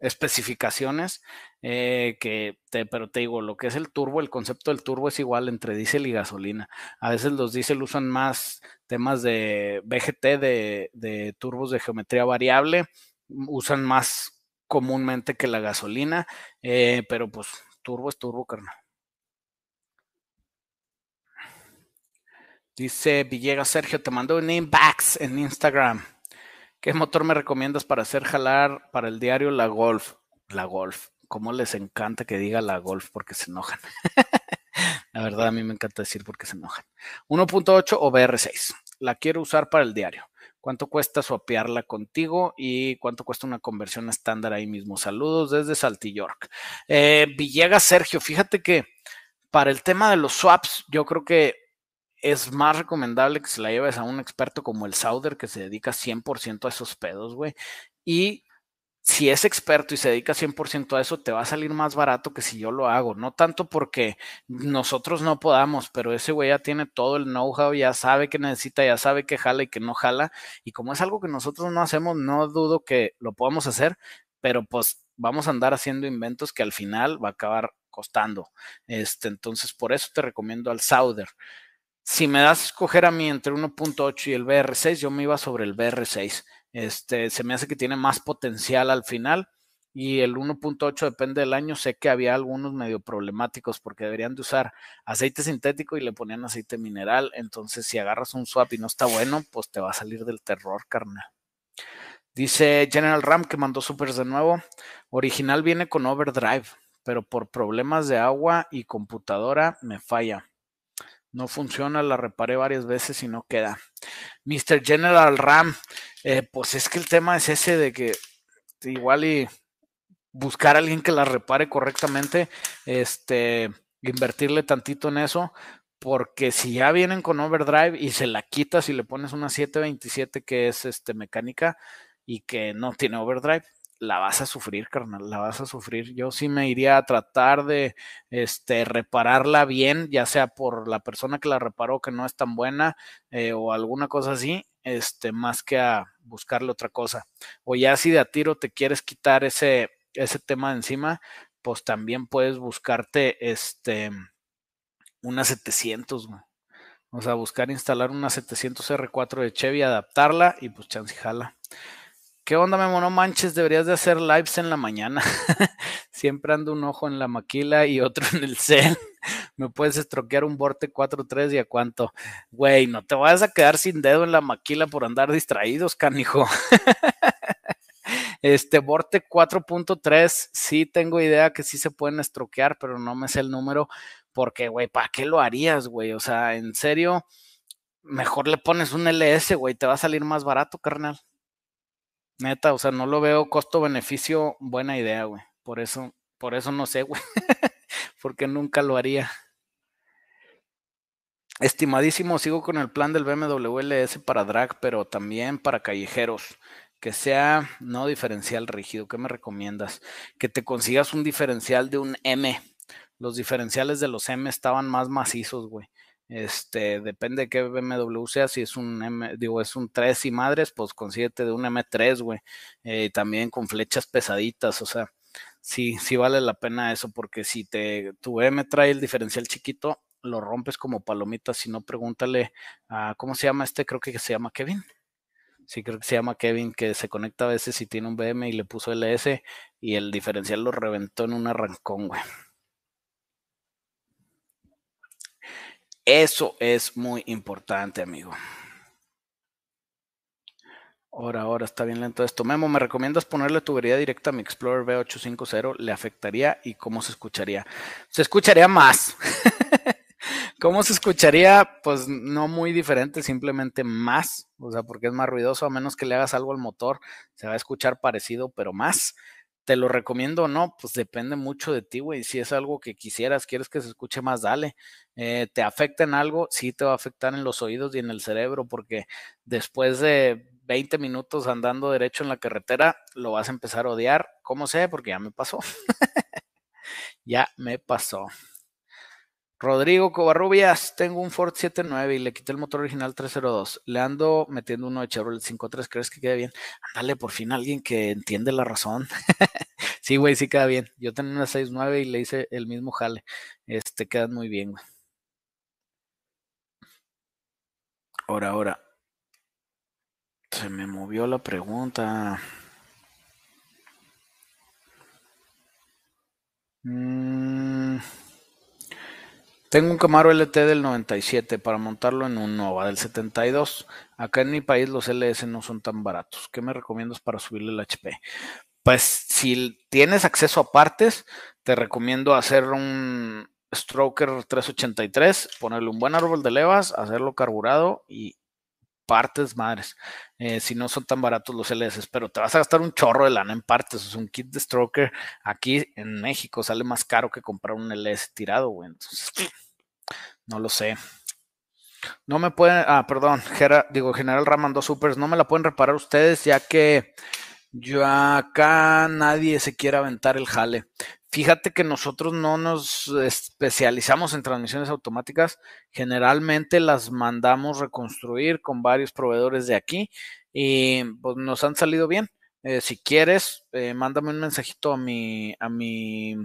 especificaciones eh, que te, pero te digo, lo que es el turbo, el concepto del turbo es igual entre diésel y gasolina. A veces los diésel usan más temas de BGT, de, turbos de geometría variable, usan más comúnmente que la gasolina, eh, pero pues turbo es turbo, carnal. Dice Villegas Sergio, te mando un inbox en Instagram. ¿Qué motor me recomiendas para hacer jalar para el diario La Golf? La Golf cómo les encanta que diga la Golf porque se enojan. [LAUGHS] la verdad, a mí me encanta decir porque se enojan. 1.8 o BR6. La quiero usar para el diario. ¿Cuánto cuesta swapearla contigo y cuánto cuesta una conversión estándar ahí mismo? Saludos desde Saltillork. Eh, Villegas Sergio, fíjate que para el tema de los swaps, yo creo que es más recomendable que se la lleves a un experto como el Sauder que se dedica 100% a esos pedos, güey. Y si es experto y se dedica 100% a eso, te va a salir más barato que si yo lo hago. No tanto porque nosotros no podamos, pero ese güey ya tiene todo el know-how, ya sabe que necesita, ya sabe que jala y que no jala. Y como es algo que nosotros no hacemos, no dudo que lo podamos hacer, pero pues vamos a andar haciendo inventos que al final va a acabar costando. Este, entonces, por eso te recomiendo al Sauder. Si me das a escoger a mí entre 1.8 y el BR6, yo me iba sobre el BR6. Este, se me hace que tiene más potencial al final y el 1.8 depende del año. Sé que había algunos medio problemáticos porque deberían de usar aceite sintético y le ponían aceite mineral. Entonces, si agarras un swap y no está bueno, pues te va a salir del terror, carnal. Dice General Ram que mandó supers de nuevo. Original viene con overdrive, pero por problemas de agua y computadora me falla. No funciona, la reparé varias veces y no queda. Mr. General Ram, eh, pues es que el tema es ese de que igual y buscar a alguien que la repare correctamente, este, invertirle tantito en eso, porque si ya vienen con overdrive y se la quitas y le pones una 727 que es este mecánica y que no tiene overdrive, la vas a sufrir, carnal, la vas a sufrir. Yo sí me iría a tratar de este, repararla bien, ya sea por la persona que la reparó que no es tan buena eh, o alguna cosa así, este, más que a buscarle otra cosa. O ya si de a tiro te quieres quitar ese, ese tema de encima, pues también puedes buscarte este, una 700, O sea, buscar instalar una 700 R4 de Chevy, adaptarla y pues chance jala. ¿Qué onda, Memo? No manches, deberías de hacer lives en la mañana. [LAUGHS] Siempre ando un ojo en la maquila y otro [LAUGHS] en el cel. Me puedes estroquear un Vorte 4.3 y a cuánto. Güey, no te vayas a quedar sin dedo en la maquila por andar distraídos, canijo. [LAUGHS] Este Vorte 4.3, sí tengo idea que sí se pueden estroquear, pero no me sé el número. Porque, güey, ¿para qué lo harías, güey? O sea, en serio, mejor le pones un LS, güey, te va a salir más barato, carnal. Neta, o sea, no lo veo costo-beneficio buena idea, güey. Por eso, por eso no sé, güey. [LAUGHS] Porque nunca lo haría. Estimadísimo, sigo con el plan del BMW LS para drag, pero también para callejeros. Que sea no diferencial rígido. ¿Qué me recomiendas? Que te consigas un diferencial de un M. Los diferenciales de los M estaban más macizos, güey. Este, depende de qué BMW sea, si es un M, digo, es un 3 y madres, pues consíguete de un M3, güey. Eh, también con flechas pesaditas, o sea, sí, sí vale la pena eso, porque si te, tu M trae el diferencial chiquito, lo rompes como palomitas, si no, pregúntale a, ¿cómo se llama este? Creo que se llama Kevin. Sí, creo que se llama Kevin, que se conecta a veces y tiene un BM y le puso LS y el diferencial lo reventó en un arrancón, güey. Eso es muy importante, amigo. Ahora, ahora está bien lento esto. Memo, ¿me recomiendas ponerle tubería directa a mi Explorer V850? ¿Le afectaría y cómo se escucharía? Se escucharía más. [LAUGHS] ¿Cómo se escucharía? Pues no muy diferente, simplemente más. O sea, porque es más ruidoso, a menos que le hagas algo al motor, se va a escuchar parecido, pero más. ¿Te lo recomiendo o no? Pues depende mucho de ti, güey. Si es algo que quisieras, quieres que se escuche más, dale. Eh, ¿Te afecta en algo? Sí, te va a afectar en los oídos y en el cerebro, porque después de 20 minutos andando derecho en la carretera, lo vas a empezar a odiar. ¿Cómo sé? Porque ya me pasó. [LAUGHS] ya me pasó. Rodrigo Covarrubias, tengo un Ford 79 y le quité el motor original 302. Le ando metiendo uno de Chevrolet 53. ¿Crees que quede bien? Ándale, por fin alguien que entiende la razón. [LAUGHS] sí, güey, sí queda bien. Yo tenía una 69 y le hice el mismo jale. Este, quedan muy bien, güey. Ahora, ahora. Se me movió la pregunta. Mmm. Tengo un Camaro LT del 97 para montarlo en un Nova del 72. Acá en mi país los LS no son tan baratos. ¿Qué me recomiendas para subirle el HP? Pues si tienes acceso a partes, te recomiendo hacer un Stroker 383, ponerle un buen árbol de levas, hacerlo carburado y partes madres. Eh, si no son tan baratos los LS, pero te vas a gastar un chorro de lana en partes. Es un kit de Stroker aquí en México sale más caro que comprar un LS tirado, güey. Entonces, no lo sé. No me pueden, ah, perdón, digo, General Ram mandó supers, no me la pueden reparar ustedes ya que Yo acá nadie se quiere aventar el jale. Fíjate que nosotros no nos especializamos en transmisiones automáticas. Generalmente las mandamos reconstruir con varios proveedores de aquí y pues nos han salido bien. Eh, si quieres, eh, mándame un mensajito a mi, a mi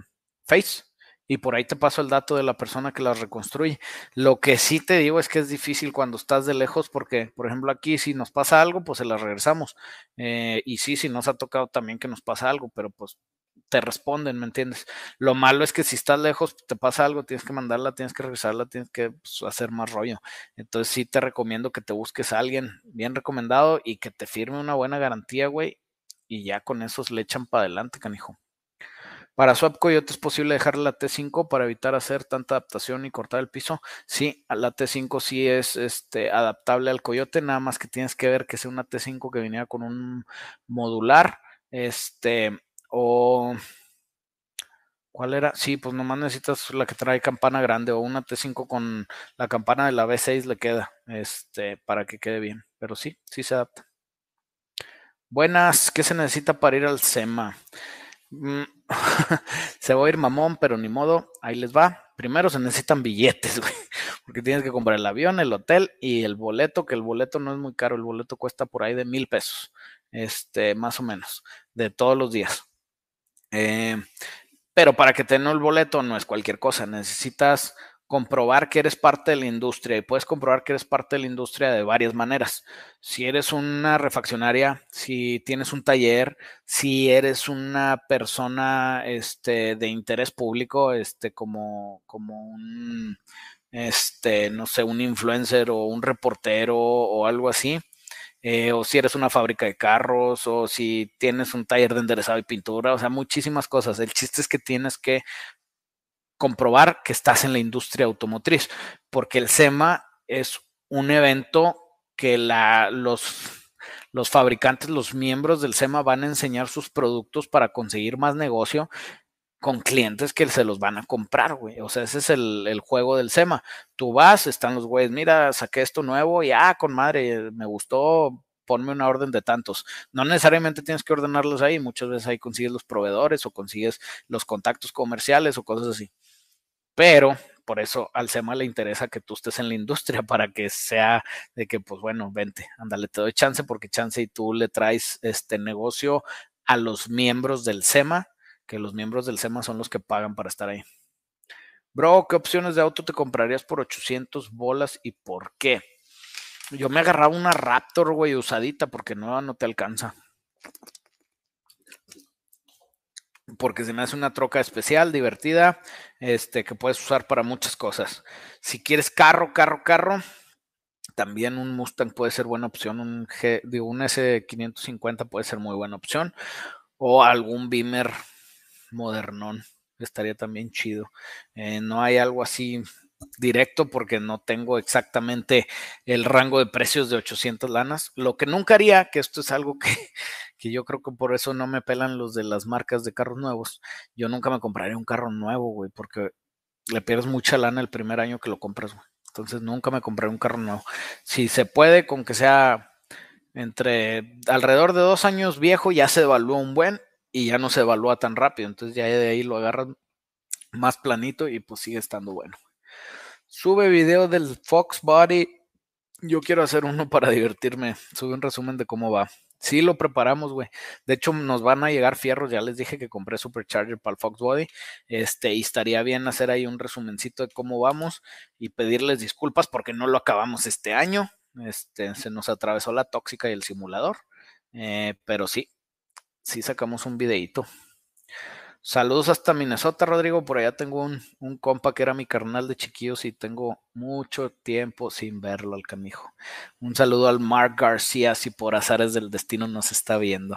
Face y por ahí te paso el dato de la persona que las reconstruye. Lo que sí te digo es que es difícil cuando estás de lejos porque, por ejemplo, aquí si nos pasa algo, pues se las regresamos. Eh, y sí, si nos ha tocado también que nos pasa algo, pero pues te responden, ¿me entiendes? Lo malo es que si estás lejos, te pasa algo, tienes que mandarla, tienes que regresarla, tienes que pues, hacer más rollo. Entonces sí te recomiendo que te busques a alguien bien recomendado y que te firme una buena garantía, güey. Y ya con esos le echan para adelante, canijo. Para Swap Coyote es posible dejar la T5 para evitar hacer tanta adaptación y cortar el piso. Sí, la T5 sí es este, adaptable al Coyote, nada más que tienes que ver que sea una T5 que viniera con un modular. Este, o. ¿Cuál era? Sí, pues nomás necesitas la que trae campana grande o una T5 con la campana de la B6 le queda, este, para que quede bien. Pero sí, sí se adapta. Buenas, ¿qué se necesita para ir al SEMA? [LAUGHS] Se va a ir mamón, pero ni modo, ahí les va. Primero se necesitan billetes, [LAUGHS] güey, porque tienes que comprar el avión, el hotel y el boleto, que el boleto no es muy caro, el boleto cuesta por ahí de mil pesos, este, más o menos, de todos los días. Eh, pero para que tenga el boleto no es cualquier cosa, necesitas comprobar que eres parte de la industria y puedes comprobar que eres parte de la industria de varias maneras. Si eres una refaccionaria, si tienes un taller, si eres una persona este, de interés público, este, como, como un, este, no sé, un influencer o un reportero o algo así, eh, o si eres una fábrica de carros, o si tienes un taller de enderezado y pintura, o sea, muchísimas cosas. El chiste es que tienes que comprobar que estás en la industria automotriz, porque el SEMA es un evento que la, los, los fabricantes, los miembros del SEMA van a enseñar sus productos para conseguir más negocio con clientes que se los van a comprar, güey. O sea, ese es el, el, juego del SEMA. Tú vas, están los güeyes, mira, saqué esto nuevo y ah, con madre, me gustó, ponme una orden de tantos. No necesariamente tienes que ordenarlos ahí, muchas veces ahí consigues los proveedores o consigues los contactos comerciales o cosas así. Pero por eso al SEMA le interesa que tú estés en la industria [LAUGHS] para que sea de que, pues bueno, vente, ándale, te doy chance porque chance y tú le traes este negocio a los miembros del SEMA, que los miembros del SEMA son los que pagan para estar ahí. Bro, ¿qué opciones de auto te comprarías por 800 bolas y por qué? Yo me agarraba una Raptor, güey, usadita, porque nueva no te alcanza porque se me hace una troca especial, divertida, este, que puedes usar para muchas cosas. Si quieres carro, carro, carro, también un Mustang puede ser buena opción, un, G, digo, un S550 puede ser muy buena opción, o algún Beamer modernón, estaría también chido. Eh, no hay algo así directo porque no tengo exactamente el rango de precios de 800 lanas. Lo que nunca haría, que esto es algo que, [LAUGHS] que yo creo que por eso no me pelan los de las marcas de carros nuevos. Yo nunca me compraría un carro nuevo, güey, porque le pierdes mucha lana el primer año que lo compras, güey. Entonces nunca me compraré un carro nuevo. Si se puede, con que sea entre alrededor de dos años viejo, ya se evalúa un buen y ya no se evalúa tan rápido. Entonces ya de ahí lo agarras más planito y pues sigue estando bueno. Sube video del Fox Body. Yo quiero hacer uno para divertirme. Sube un resumen de cómo va. Sí, lo preparamos, güey. De hecho, nos van a llegar fierros. Ya les dije que compré Supercharger para el Fox Body. Este, y estaría bien hacer ahí un resumencito de cómo vamos y pedirles disculpas porque no lo acabamos este año. Este, se nos atravesó la tóxica y el simulador. Eh, pero sí, sí sacamos un videito. Saludos hasta Minnesota, Rodrigo. Por allá tengo un, un, compa que era mi carnal de chiquillos y tengo mucho tiempo sin verlo al canijo. Un saludo al Mark García, si por azares del destino nos está viendo.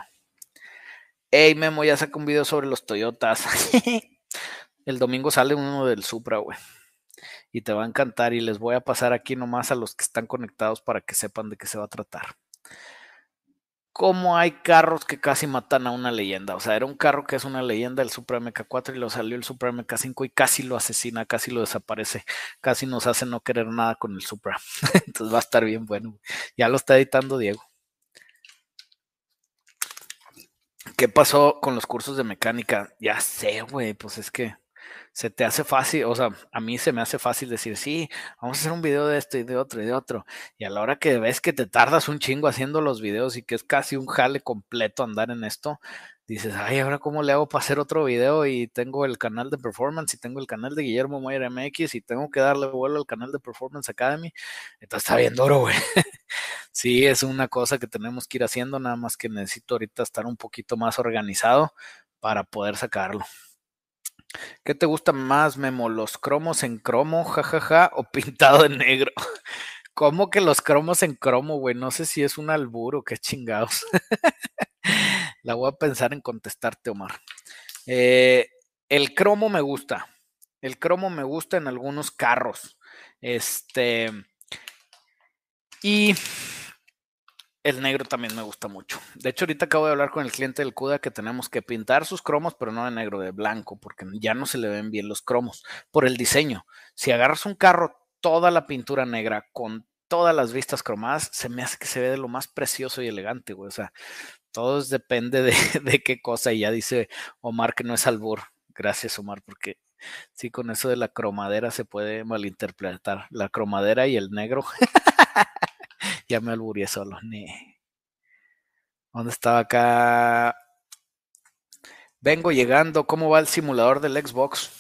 Hey, Memo, ya saca un video sobre los Toyotas. [LAUGHS] El domingo sale uno del Supra, güey. Y te va a encantar y les voy a pasar aquí nomás a los que están conectados para que sepan de qué se va a tratar cómo hay carros que casi matan a una leyenda. O sea, era un carro que es una leyenda, el Supra MK4, y lo salió el Supra MK5 y casi lo asesina, casi lo desaparece, casi nos hace no querer nada con el Supra. [LAUGHS] Entonces va a estar bien bueno. Ya lo está editando Diego. ¿Qué pasó con los cursos de mecánica? Ya sé, güey, pues es que se te hace fácil, o sea, a mí se me hace fácil decir, sí, vamos a hacer un video de esto y de otro y de otro. Y a la hora que ves que te tardas un chingo haciendo los videos y que es casi un jale completo andar en esto, dices, ay, ahora cómo le hago para hacer otro video y tengo el canal de Performance y tengo el canal de Guillermo Moyer MX y tengo que darle vuelo al canal de Performance Academy. Entonces está bien duro, güey. [LAUGHS] sí, es una cosa que tenemos que ir haciendo, nada más que necesito ahorita estar un poquito más organizado para poder sacarlo. ¿Qué te gusta más, Memo? ¿Los cromos en cromo, jajaja, o [LAUGHS] pintado en negro? ¿Cómo que los cromos en cromo, güey? No sé si es un alburo, qué chingados. [LAUGHS] La voy a pensar en contestarte, Omar. Eh, el cromo me gusta. El cromo me gusta en algunos carros. Este. Y el negro también me gusta mucho. De hecho, ahorita acabo de hablar con el cliente del CUDA que tenemos que pintar sus cromos, pero no de negro, de blanco, porque ya no se le ven bien los cromos por el diseño. Si agarras un carro, toda la pintura negra con todas las vistas cromadas, se me hace que se ve de lo más precioso y elegante, güey. O sea, todo depende de, [LAUGHS] de qué cosa. Y ya dice Omar que no es albur. Gracias, Omar, porque sí, con eso de la cromadera se puede malinterpretar. La cromadera y el negro. [LAUGHS] ya me alburié solo. ¿Dónde estaba acá? Vengo llegando. ¿Cómo va el simulador del Xbox?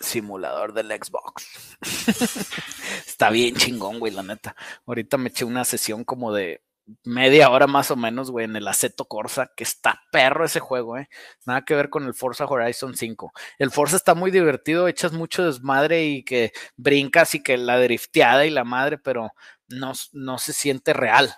Simulador del Xbox. [LAUGHS] Está bien chingón, güey, la neta. Ahorita me eché una sesión como de media hora más o menos, güey, en el Aceto Corsa, que está perro ese juego, eh. Nada que ver con el Forza Horizon 5. El Forza está muy divertido, echas mucho desmadre y que brincas y que la drifteada y la madre, pero no, no se siente real.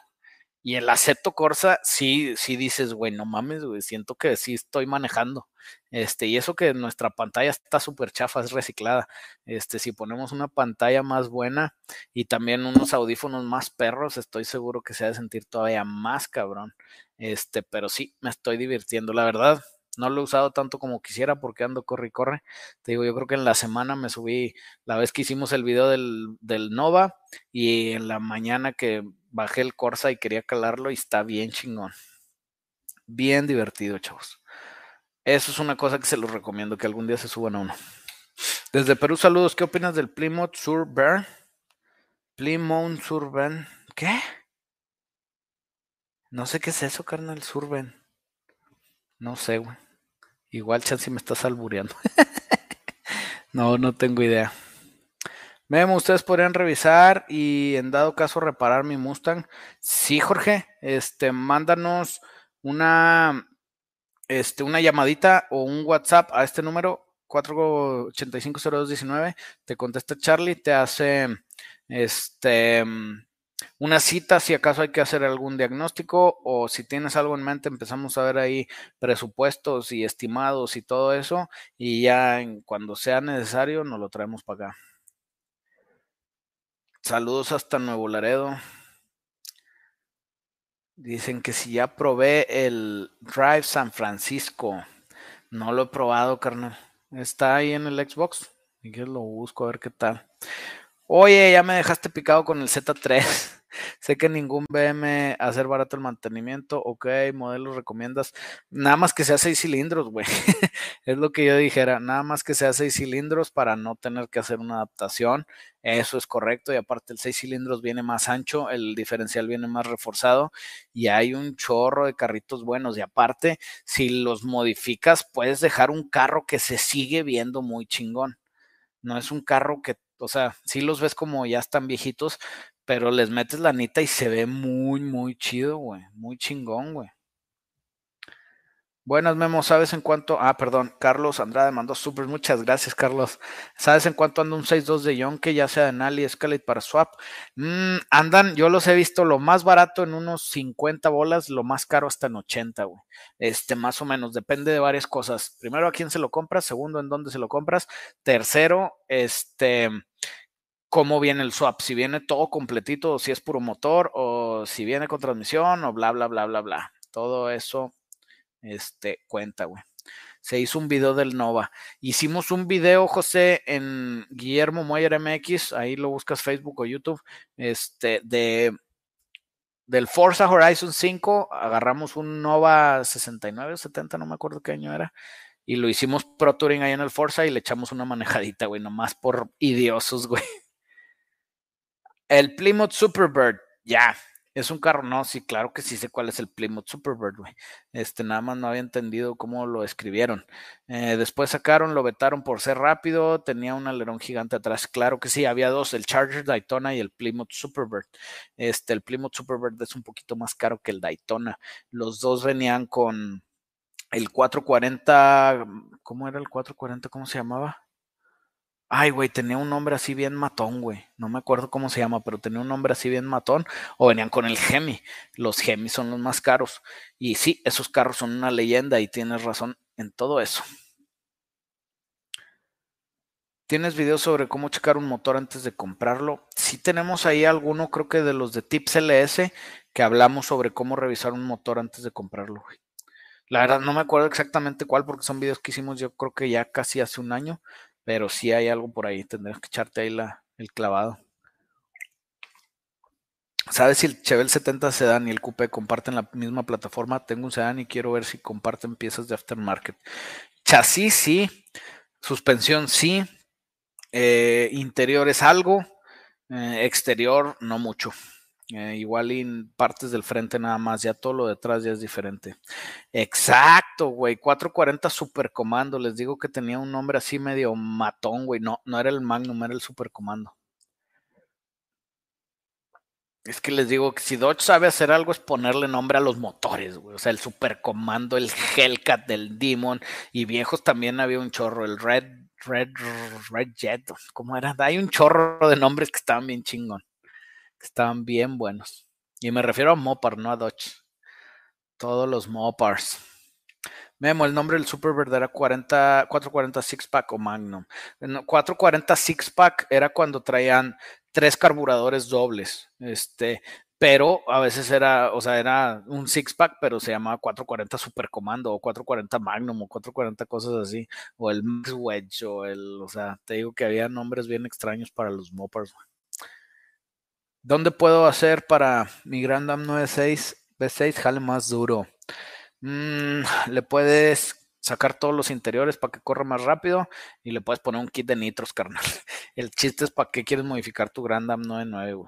Y el Aceto Corsa, sí, sí dices, güey, no mames, güey, siento que sí estoy manejando. Este, y eso que nuestra pantalla está súper chafa, es reciclada. Este, si ponemos una pantalla más buena y también unos audífonos más perros, estoy seguro que se ha de sentir todavía más cabrón. Este, pero sí, me estoy divirtiendo, la verdad. No lo he usado tanto como quisiera porque ando corre y corre. Te digo, yo creo que en la semana me subí la vez que hicimos el video del, del Nova y en la mañana que bajé el Corsa y quería calarlo y está bien chingón. Bien divertido, chavos. Eso es una cosa que se los recomiendo, que algún día se suban a uno. Desde Perú, saludos. ¿Qué opinas del Plymouth Surban? Plymouth Surban. ¿Qué? No sé qué es eso, carnal, Surban. No sé, güey. Igual chance me estás albureando. [LAUGHS] no, no tengo idea. Memo, ustedes podrían revisar y en dado caso reparar mi Mustang. Sí, Jorge, este, mándanos una, este, una llamadita o un WhatsApp a este número 4850219. Te contesta Charlie, te hace este una cita si acaso hay que hacer algún diagnóstico o si tienes algo en mente empezamos a ver ahí presupuestos y estimados y todo eso y ya en, cuando sea necesario nos lo traemos para acá. Saludos hasta Nuevo Laredo. Dicen que si ya probé el Drive San Francisco. No lo he probado, carnal. Está ahí en el Xbox. Y que lo busco a ver qué tal. Oye, ya me dejaste picado con el Z3. [LAUGHS] Sé que ningún BM hacer barato el mantenimiento. Ok, modelos recomiendas. Nada más que sea seis cilindros, güey. [LAUGHS] es lo que yo dijera. Nada más que sea seis cilindros para no tener que hacer una adaptación. Eso es correcto. Y aparte, el seis cilindros viene más ancho, el diferencial viene más reforzado. Y hay un chorro de carritos buenos. Y aparte, si los modificas, puedes dejar un carro que se sigue viendo muy chingón. No es un carro que o sea, sí los ves como ya están viejitos, pero les metes la nita y se ve muy, muy chido, güey. Muy chingón, güey. Buenas, Memo. ¿Sabes en cuánto? Ah, perdón. Carlos Andrade mandó super. Muchas gracias, Carlos. ¿Sabes en cuánto anda un 6.2 de Yonke, ya sea de Nali, Escalade para Swap? Mm, andan, yo los he visto lo más barato en unos 50 bolas, lo más caro hasta en 80, güey. Este, más o menos. Depende de varias cosas. Primero, a quién se lo compras. Segundo, en dónde se lo compras. Tercero, este cómo viene el swap, si viene todo completito, o si es puro motor, o si viene con transmisión, o bla, bla, bla, bla, bla. Todo eso este, cuenta, güey. Se hizo un video del Nova. Hicimos un video, José, en Guillermo Moyer MX, ahí lo buscas Facebook o YouTube, este, de del Forza Horizon 5 agarramos un Nova 69 o 70, no me acuerdo qué año era, y lo hicimos Pro Touring ahí en el Forza y le echamos una manejadita, güey, nomás por idiosos, güey. El Plymouth Superbird, ya, es un carro, no, sí, claro que sí sé cuál es el Plymouth Superbird, güey. Este, nada más no había entendido cómo lo escribieron. Eh, después sacaron, lo vetaron por ser rápido, tenía un alerón gigante atrás. Claro que sí, había dos, el Charger Daytona y el Plymouth Superbird. Este, el Plymouth Superbird es un poquito más caro que el Daytona. Los dos venían con el 440, ¿cómo era el 440? ¿Cómo se llamaba? Ay, güey, tenía un nombre así bien matón, güey. No me acuerdo cómo se llama, pero tenía un nombre así bien matón. O venían con el Gemi. Los Gemi son los más caros. Y sí, esos carros son una leyenda y tienes razón en todo eso. ¿Tienes videos sobre cómo checar un motor antes de comprarlo? Sí tenemos ahí alguno, creo que de los de Tips LS, que hablamos sobre cómo revisar un motor antes de comprarlo. Güey. La verdad no me acuerdo exactamente cuál, porque son videos que hicimos yo creo que ya casi hace un año, pero si hay algo por ahí, tendrás que echarte ahí la, el clavado. ¿Sabes si el Chevelle 70 Sedan y el Coupe comparten la misma plataforma? Tengo un Sedan y quiero ver si comparten piezas de aftermarket. Chasis sí, suspensión sí, eh, interior es algo, eh, exterior no mucho. Eh, igual en partes del frente nada más, ya todo lo detrás ya es diferente. Exacto, güey. 440 Supercomando. Les digo que tenía un nombre así medio matón, güey. No, no era el Magnum, era el Supercomando. Es que les digo que si Dodge sabe hacer algo es ponerle nombre a los motores, güey. O sea, el Supercomando, el Hellcat del Demon. Y viejos también había un chorro, el Red, Red, Red Jet. ¿Cómo era? Hay un chorro de nombres que estaban bien chingón estaban bien buenos. Y me refiero a Mopar, no a Dodge. Todos los Mopars. Memo, el nombre del Superbird era 40, 440 Six Pack o Magnum. 440 Six Pack era cuando traían tres carburadores dobles. Este, pero a veces era, o sea, era un six pack, pero se llamaba 440 Supercomando o 440 Magnum o 440 cosas así, o el Max Wedge o el, o sea, te digo que había nombres bien extraños para los Mopars. ¿Dónde puedo hacer para mi Grand Am 96 B6 jale más duro? Mm, le puedes sacar todos los interiores para que corra más rápido y le puedes poner un kit de nitros, carnal. [LAUGHS] El chiste es para qué quieres modificar tu Grand Am 99,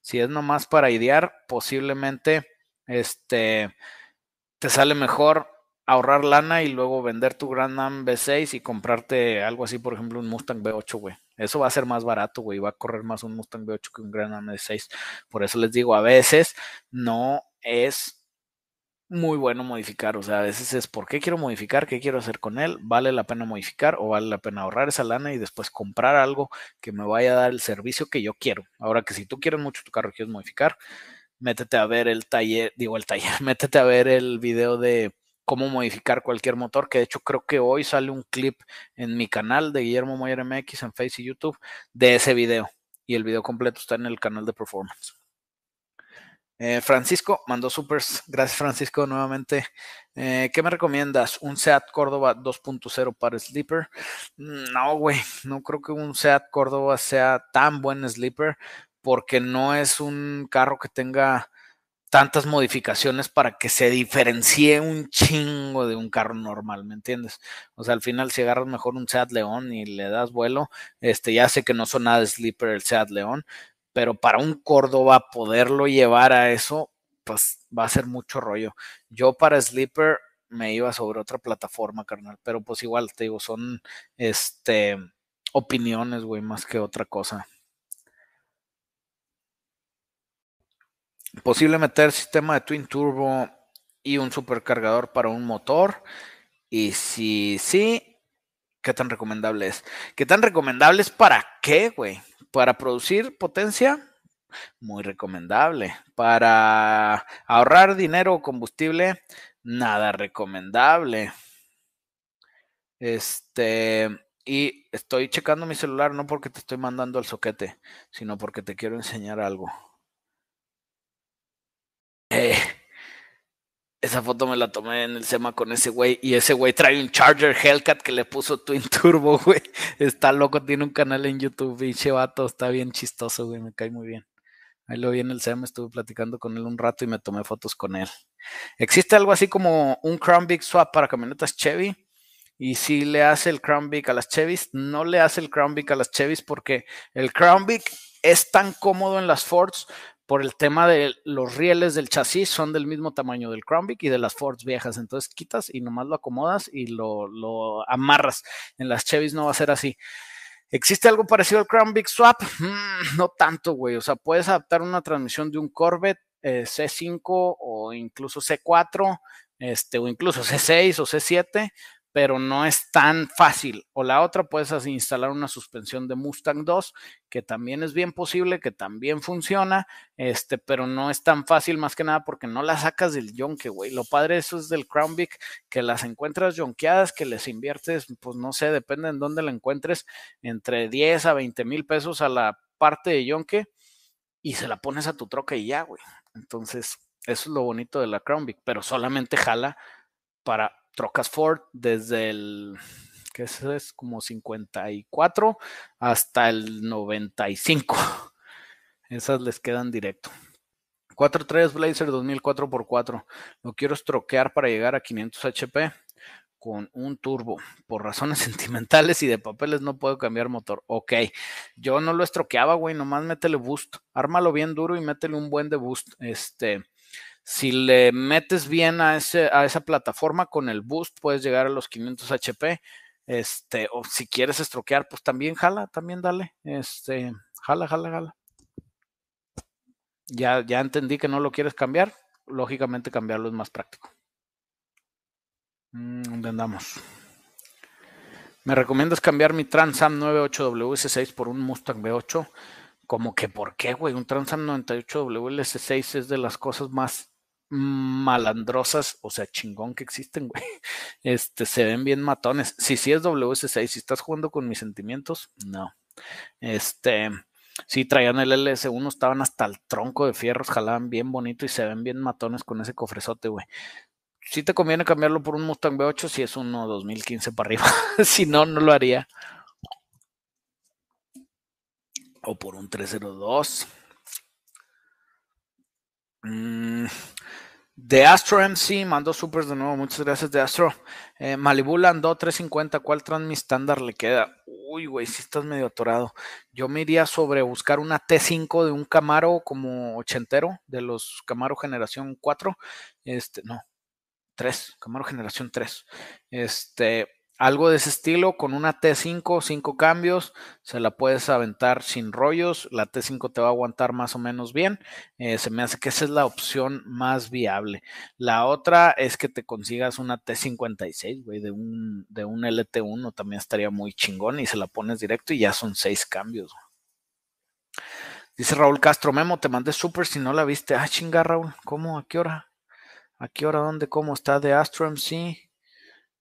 Si es nomás para idear, posiblemente este te sale mejor ahorrar lana y luego vender tu Grand Am B6 y comprarte algo así, por ejemplo, un Mustang B8, güey. Eso va a ser más barato, güey. Va a correr más un Mustang B8 que un Grand Am B6. Por eso les digo, a veces no es muy bueno modificar. O sea, a veces es ¿por qué quiero modificar? ¿Qué quiero hacer con él? ¿Vale la pena modificar o vale la pena ahorrar esa lana y después comprar algo que me vaya a dar el servicio que yo quiero? Ahora que si tú quieres mucho tu carro y quieres modificar, métete a ver el taller, digo el taller, [LAUGHS] métete a ver el video de cómo modificar cualquier motor, que de hecho creo que hoy sale un clip en mi canal de Guillermo Moyer MX en Facebook y YouTube de ese video. Y el video completo está en el canal de Performance. Eh, Francisco mandó supers. [LAUGHS] Gracias, Francisco, nuevamente. Eh, ¿Qué me recomiendas? ¿Un SEAT Córdoba 2.0 para sleeper? Mm, no, güey. No creo que un SEAT Córdoba sea tan buen sleeper porque no es un carro que tenga tantas modificaciones para que se diferencie un chingo de un carro normal, ¿me entiendes? O sea, al final si agarras mejor un Seat León y le das vuelo, este ya sé que no son nada de sleeper el Seat León, pero para un Córdoba poderlo llevar a eso, pues va a ser mucho rollo. Yo para sleeper me iba sobre otra plataforma, carnal, pero pues igual te digo, son este opiniones, güey, más que otra cosa. Posible meter sistema de Twin Turbo y un supercargador para un motor. Y si sí, ¿qué tan recomendable es? ¿Qué tan recomendable es para qué, güey? ¿Para producir potencia? Muy recomendable. ¿Para ahorrar dinero o combustible? Nada recomendable. Este, y estoy checando mi celular no porque te estoy mandando al soquete, sino porque te quiero enseñar algo. Eh, esa foto me la tomé en el SEMA con ese güey. Y ese güey trae un Charger Hellcat que le puso Twin Turbo, [LAUGHS] güey. Está loco, tiene un canal en YouTube. Pinche vato, está bien chistoso, güey. Me cae muy bien. Ahí lo vi en el SEM, estuve platicando con él un rato y me tomé fotos con él. ¿Existe algo así como un Crown Big Swap para camionetas Chevy? Y si le hace el Crown Vic a las Chevys, no le hace el Crown Vic a las Chevys porque el Crown Vic es tan cómodo en las Fords por el tema de los rieles del chasis son del mismo tamaño del Crown Vic y de las Fords viejas. Entonces quitas y nomás lo acomodas y lo, lo amarras. En las Chevys no va a ser así. ¿Existe algo parecido al Crown Vic Swap? Mm, no tanto, güey. O sea, puedes adaptar una transmisión de un Corvette eh, C5 o incluso C4, este, o incluso C6 o C7 pero no es tan fácil. O la otra, puedes instalar una suspensión de Mustang 2, que también es bien posible, que también funciona, este, pero no es tan fácil más que nada porque no la sacas del yonke, güey. Lo padre eso es del Crown Vic, que las encuentras yonkeadas, que les inviertes, pues no sé, depende en dónde la encuentres, entre 10 a 20 mil pesos a la parte de yonke y se la pones a tu troca y ya, güey. Entonces, eso es lo bonito de la Crown Vic, pero solamente jala para trocas Ford desde el, ¿qué es? es como 54 hasta el 95. [LAUGHS] Esas les quedan directo. 4.3 Blazer 2004 x 4 Lo quiero estroquear para llegar a 500 HP con un turbo. Por razones [LAUGHS] sentimentales y de papeles no puedo cambiar motor. Ok, yo no lo estroqueaba, güey, nomás métele boost. Ármalo bien duro y métele un buen de boost. Este, si le metes bien a, ese, a esa plataforma con el boost, puedes llegar a los 500 HP. Este, o si quieres estroquear, pues también jala, también dale. Este, jala, jala, jala. Ya, ya entendí que no lo quieres cambiar. Lógicamente cambiarlo es más práctico. Mm, ¿Dónde andamos? Me recomiendas cambiar mi Transam 98WS6 por un Mustang V8. Como que, ¿por qué, güey? Un Transam 98WS6 es de las cosas más malandrosas, o sea, chingón que existen, güey. [LAUGHS] Este, se ven bien matones. Si sí, es WS6, si estás jugando con mis sentimientos, no. Este, si traían el LS1, estaban hasta el tronco de fierros, jalaban bien bonito y se ven bien matones con ese cofresote, güey. Si te conviene cambiarlo por un Mustang V8 si es uno 2015 para arriba. [LAUGHS] si no, no lo haría. O por un 302. Mm, de Astro MC mandó supers de nuevo. Muchas gracias, de Astro. Eh, Malibu andó 350. ¿Cuál mi estándar le queda? Uy, güey, si estás medio atorado. Yo me iría sobre buscar una T5 de un Camaro como ochentero, de los Camaro Generación 4. Este, no, 3, Camaro Generación 3. Este, algo de ese estilo con una T5, 5 cambios, se la puedes aventar sin rollos, la T5 te va a aguantar más o menos bien, eh, se me hace que esa es la opción más viable. La otra es que te consigas una T56, güey, de un, de un LT1 también estaría muy chingón y se la pones directo y ya son 6 cambios. Dice Raúl Castro, Memo, te mandé súper si no la viste. Ah, chinga, Raúl, ¿cómo? ¿A qué hora? ¿A qué hora? ¿Dónde? ¿Cómo está de Astro MC?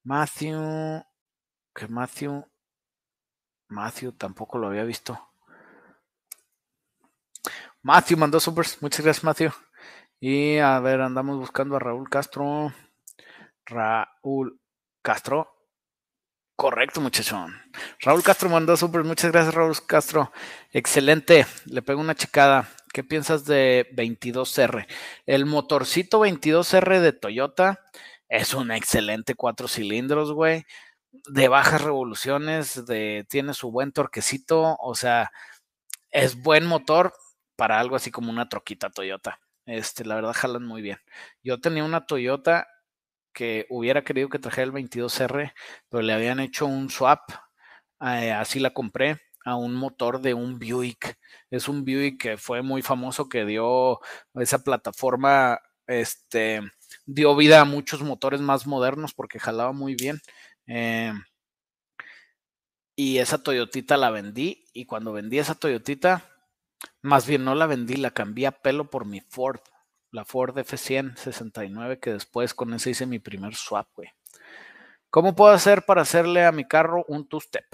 Matthew, que Matthew, Matthew tampoco lo había visto. Matthew mandó supers, muchas gracias Matthew. Y a ver, andamos buscando a Raúl Castro. Raúl Castro. Correcto, muchachón. Raúl Castro mandó supers, muchas gracias Raúl Castro. Excelente, le pego una checada. ¿Qué piensas de 22R? El motorcito 22R de Toyota es un excelente cuatro cilindros, güey. De bajas revoluciones, de, tiene su buen torquecito, o sea, es buen motor para algo así como una troquita Toyota. Este, la verdad, jalan muy bien. Yo tenía una Toyota que hubiera querido que trajera el 22R, pero le habían hecho un swap, eh, así la compré, a un motor de un Buick. Es un Buick que fue muy famoso, que dio esa plataforma, este, dio vida a muchos motores más modernos porque jalaba muy bien. Eh, y esa Toyotita la vendí y cuando vendí esa Toyotita, más bien no la vendí, la cambié a pelo por mi Ford, la Ford F100 69 que después con ese hice mi primer swap, güey. ¿Cómo puedo hacer para hacerle a mi carro un two-step?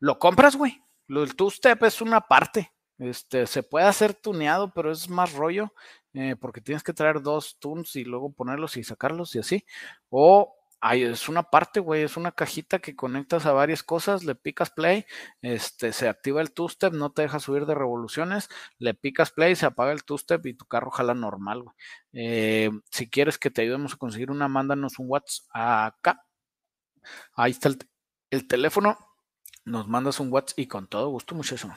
Lo compras, güey. El two-step es una parte. Este, se puede hacer tuneado, pero es más rollo. Eh, porque tienes que traer dos tunes y luego ponerlos y sacarlos y así. O Ay, es una parte, güey, es una cajita que conectas a varias cosas, le picas play, este, se activa el two-step, no te deja subir de revoluciones, le picas play, se apaga el two-step y tu carro jala normal, güey. Eh, si quieres que te ayudemos a conseguir una, mándanos un WhatsApp acá. Ahí está el, el teléfono, nos mandas un WhatsApp y con todo gusto, muchacho.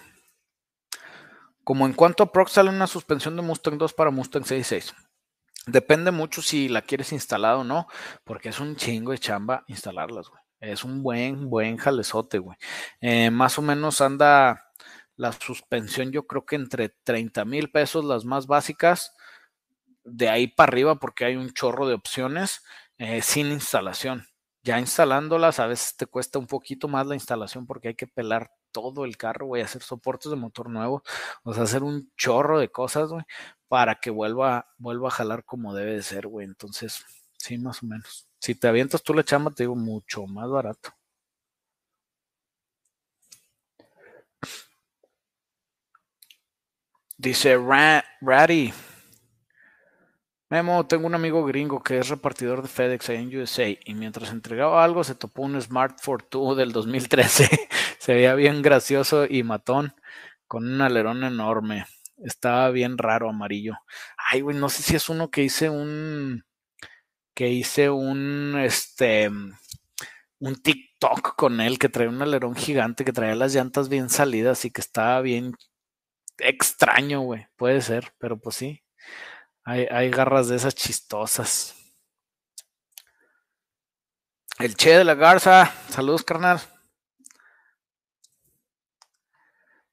Como en cuanto a Proc sale una suspensión de Mustang 2 para Mustang 66. Depende mucho si la quieres instalada o no, porque es un chingo de chamba instalarlas, güey. Es un buen, buen jalezote, güey. Eh, más o menos anda la suspensión, yo creo que entre 30 mil pesos las más básicas, de ahí para arriba, porque hay un chorro de opciones eh, sin instalación. Ya instalándolas, a veces te cuesta un poquito más la instalación porque hay que pelar todo el carro, güey, hacer soportes de motor nuevo, o sea, hacer un chorro de cosas, güey, para que vuelva, vuelva a jalar como debe de ser, güey. Entonces, sí, más o menos. Si te avientas tú la chamba, te digo mucho más barato. Dice Ratty. Memo, tengo un amigo gringo que es repartidor de FedEx en USA y mientras entregaba algo se topó un Smart Fortwo del 2013. [LAUGHS] se veía bien gracioso y matón con un alerón enorme. Estaba bien raro amarillo. Ay, güey, no sé si es uno que hice un que hice un este un TikTok con él que traía un alerón gigante, que traía las llantas bien salidas y que estaba bien extraño, güey. Puede ser, pero pues sí. Hay, garras de esas chistosas. El Che de la Garza. Saludos, carnal.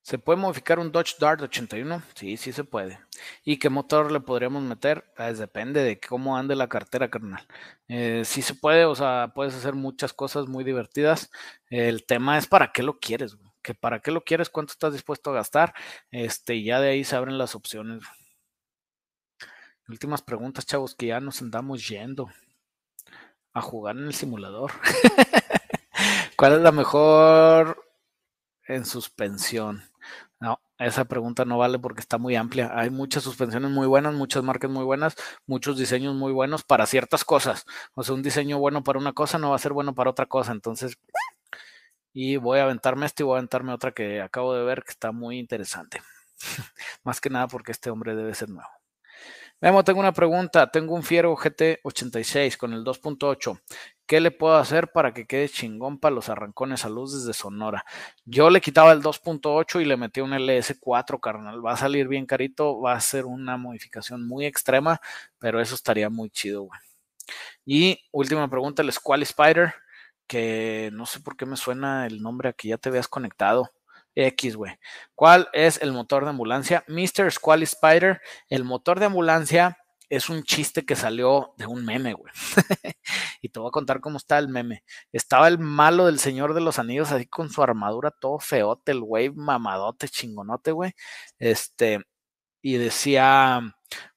¿Se puede modificar un Dodge Dart 81? Sí, sí se puede. ¿Y qué motor le podríamos meter? Pues depende de cómo ande la cartera, carnal. Eh, sí se puede, o sea, puedes hacer muchas cosas muy divertidas. El tema es para qué lo quieres, Que para qué lo quieres, cuánto estás dispuesto a gastar. Este, y ya de ahí se abren las opciones. Últimas preguntas, chavos, que ya nos andamos yendo a jugar en el simulador. [LAUGHS] ¿Cuál es la mejor en suspensión? No, esa pregunta no vale porque está muy amplia. Hay muchas suspensiones muy buenas, muchas marcas muy buenas, muchos diseños muy buenos para ciertas cosas. O sea, un diseño bueno para una cosa no va a ser bueno para otra cosa. Entonces, y voy a aventarme este y voy a aventarme otra que acabo de ver que está muy interesante. [LAUGHS] Más que nada porque este hombre debe ser nuevo. Memo, tengo una pregunta. Tengo un Fiero GT86 con el 2.8. ¿Qué le puedo hacer para que quede chingón para los arrancones a luz desde Sonora? Yo le quitaba el 2.8 y le metí un LS4, carnal. Va a salir bien carito, va a ser una modificación muy extrema, pero eso estaría muy chido, güey. Y última pregunta, el Squall Spider, que no sé por qué me suena el nombre aquí, ya te veas conectado. X, güey. ¿Cuál es el motor de ambulancia? Mr. Squally Spider, el motor de ambulancia es un chiste que salió de un meme, güey. [LAUGHS] y te voy a contar cómo está el meme. Estaba el malo del Señor de los Anillos, así con su armadura todo feote, el güey mamadote, chingonote, güey. Este, y decía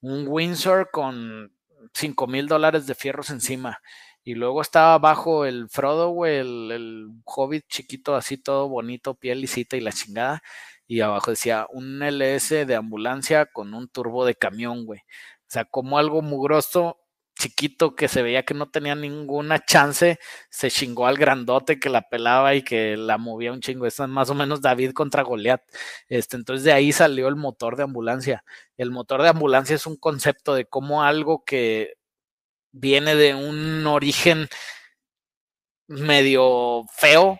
un Windsor con 5 mil dólares de fierros encima. Y luego estaba abajo el Frodo, güey, el, hobbit chiquito, así todo bonito, piel lisita y la chingada. Y abajo decía un LS de ambulancia con un turbo de camión, güey. O sea, como algo mugroso, chiquito, que se veía que no tenía ninguna chance, se chingó al grandote que la pelaba y que la movía un chingo. Eso es más o menos David contra Goliat. Este, entonces de ahí salió el motor de ambulancia. El motor de ambulancia es un concepto de cómo algo que viene de un origen medio feo,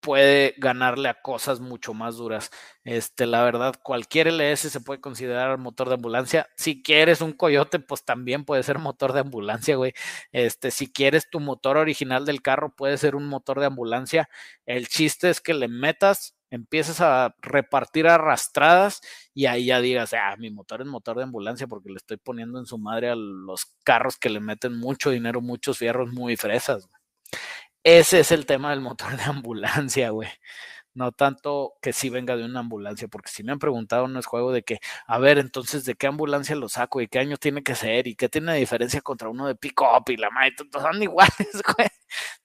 puede ganarle a cosas mucho más duras. Este, la verdad, cualquier LS se puede considerar motor de ambulancia. Si quieres un coyote, pues también puede ser motor de ambulancia, güey. Este, si quieres tu motor original del carro, puede ser un motor de ambulancia. El chiste es que le metas empiezas a repartir arrastradas y ahí ya digas, ah, mi motor es motor de ambulancia porque le estoy poniendo en su madre a los carros que le meten mucho dinero, muchos fierros muy fresas. Ese es el tema del motor de ambulancia, güey. No tanto que sí venga de una ambulancia, porque si me han preguntado no es juego de que, a ver, entonces, ¿de qué ambulancia lo saco? ¿Y qué año tiene que ser? ¿Y qué tiene diferencia contra uno de pick-up y la madre? Son [LAUGHS] iguales, güey.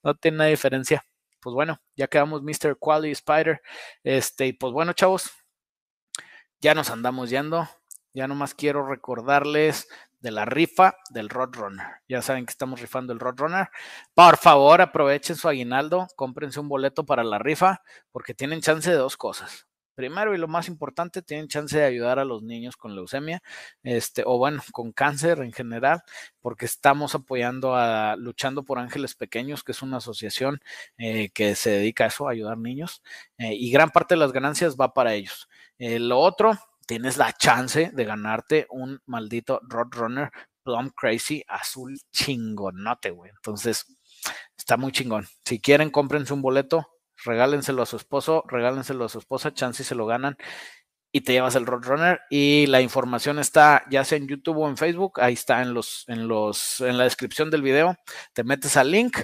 No tiene diferencia pues bueno, ya quedamos Mr. Quality Spider. Este, y pues bueno, chavos, ya nos andamos yendo. ya nomás quiero recordarles de la rifa del Roadrunner. Ya saben que estamos rifando el Roadrunner. Por favor, aprovechen su aguinaldo, cómprense un boleto para la rifa, porque tienen chance de dos cosas. Primero y lo más importante, tienen chance de ayudar a los niños con leucemia, este, o bueno, con cáncer en general, porque estamos apoyando a Luchando por Ángeles Pequeños, que es una asociación eh, que se dedica a eso, a ayudar niños, eh, y gran parte de las ganancias va para ellos. Eh, lo otro, tienes la chance de ganarte un maldito Roadrunner Plum Crazy azul chingonote, güey. Entonces, está muy chingón. Si quieren, cómprense un boleto regálenselo a su esposo, regálenselo a su esposa, chance se lo ganan y te llevas el Roadrunner y la información está ya sea en YouTube o en Facebook, ahí está en los en los en la descripción del video, te metes al link,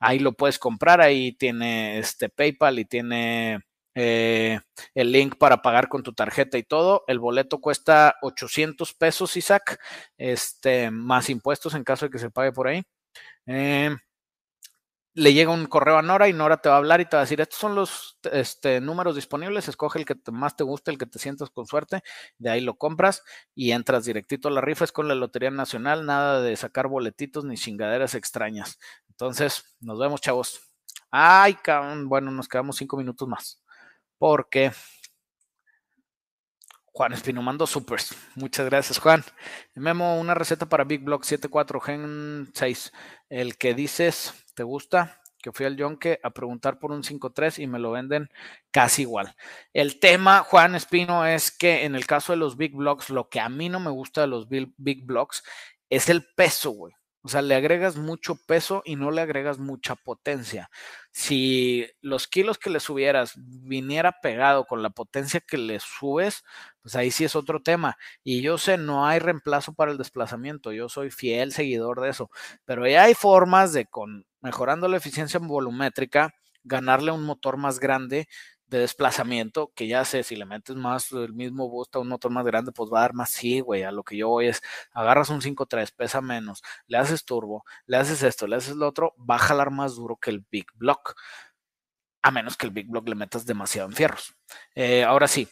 ahí lo puedes comprar, ahí tiene este PayPal y tiene eh, el link para pagar con tu tarjeta y todo. El boleto cuesta 800 pesos, Isaac, este, más impuestos en caso de que se pague por ahí. Eh, le llega un correo a Nora y Nora te va a hablar y te va a decir, estos son los este, números disponibles, escoge el que más te guste, el que te sientas con suerte, de ahí lo compras y entras directito a la rifa, es con la Lotería Nacional, nada de sacar boletitos ni chingaderas extrañas. Entonces, nos vemos, chavos. Ay, cabrón, bueno, nos quedamos cinco minutos más, porque Juan Espino mando supers. Muchas gracias, Juan. Memo, una receta para Big Block 74 Gen 6. El que dices ¿Te gusta? Que fui al Yonke a preguntar por un 5.3 y me lo venden casi igual. El tema, Juan Espino, es que en el caso de los Big Blocks, lo que a mí no me gusta de los Big, Blocks es el peso, güey. O sea, le agregas mucho peso y no le agregas mucha potencia. Si los kilos que le subieras viniera pegado con la potencia que le subes, pues ahí sí es otro tema. Y yo sé, no hay reemplazo para el desplazamiento. Yo soy fiel seguidor de eso. Pero ya hay formas de, con mejorando la eficiencia volumétrica, ganarle un motor más grande de desplazamiento, que ya sé, si le metes más el mismo boost a un motor más grande, pues va a dar más, sí, güey, a lo que yo voy es, agarras un 5.3, pesa menos, le haces turbo, le haces esto, le haces lo otro, va a jalar más duro que el Big Block, a menos que el Big Block le metas demasiado en fierros. Eh, ahora sí,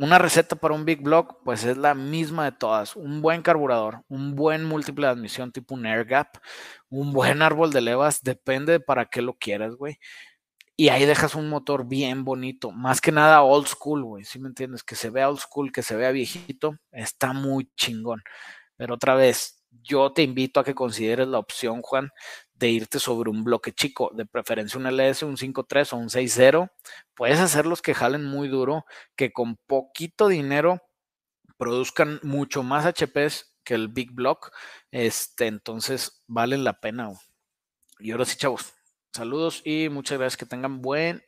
una receta para un Big Block, pues es la misma de todas. Un buen carburador, un buen múltiple de admisión tipo un air gap, un buen árbol de levas, depende de para qué lo quieras, güey y ahí dejas un motor bien bonito, más que nada old school, güey, si me entiendes? Que se vea old school, que se vea viejito, está muy chingón. Pero otra vez, yo te invito a que consideres la opción, Juan, de irte sobre un bloque chico, de preferencia un LS, un 5.3 o un 6.0. Puedes hacer los que jalen muy duro, que con poquito dinero produzcan mucho más HPs que el Big Block. Este, entonces valen la pena. Y ahora sí, chavos, Saludos y muchas gracias. Que tengan buen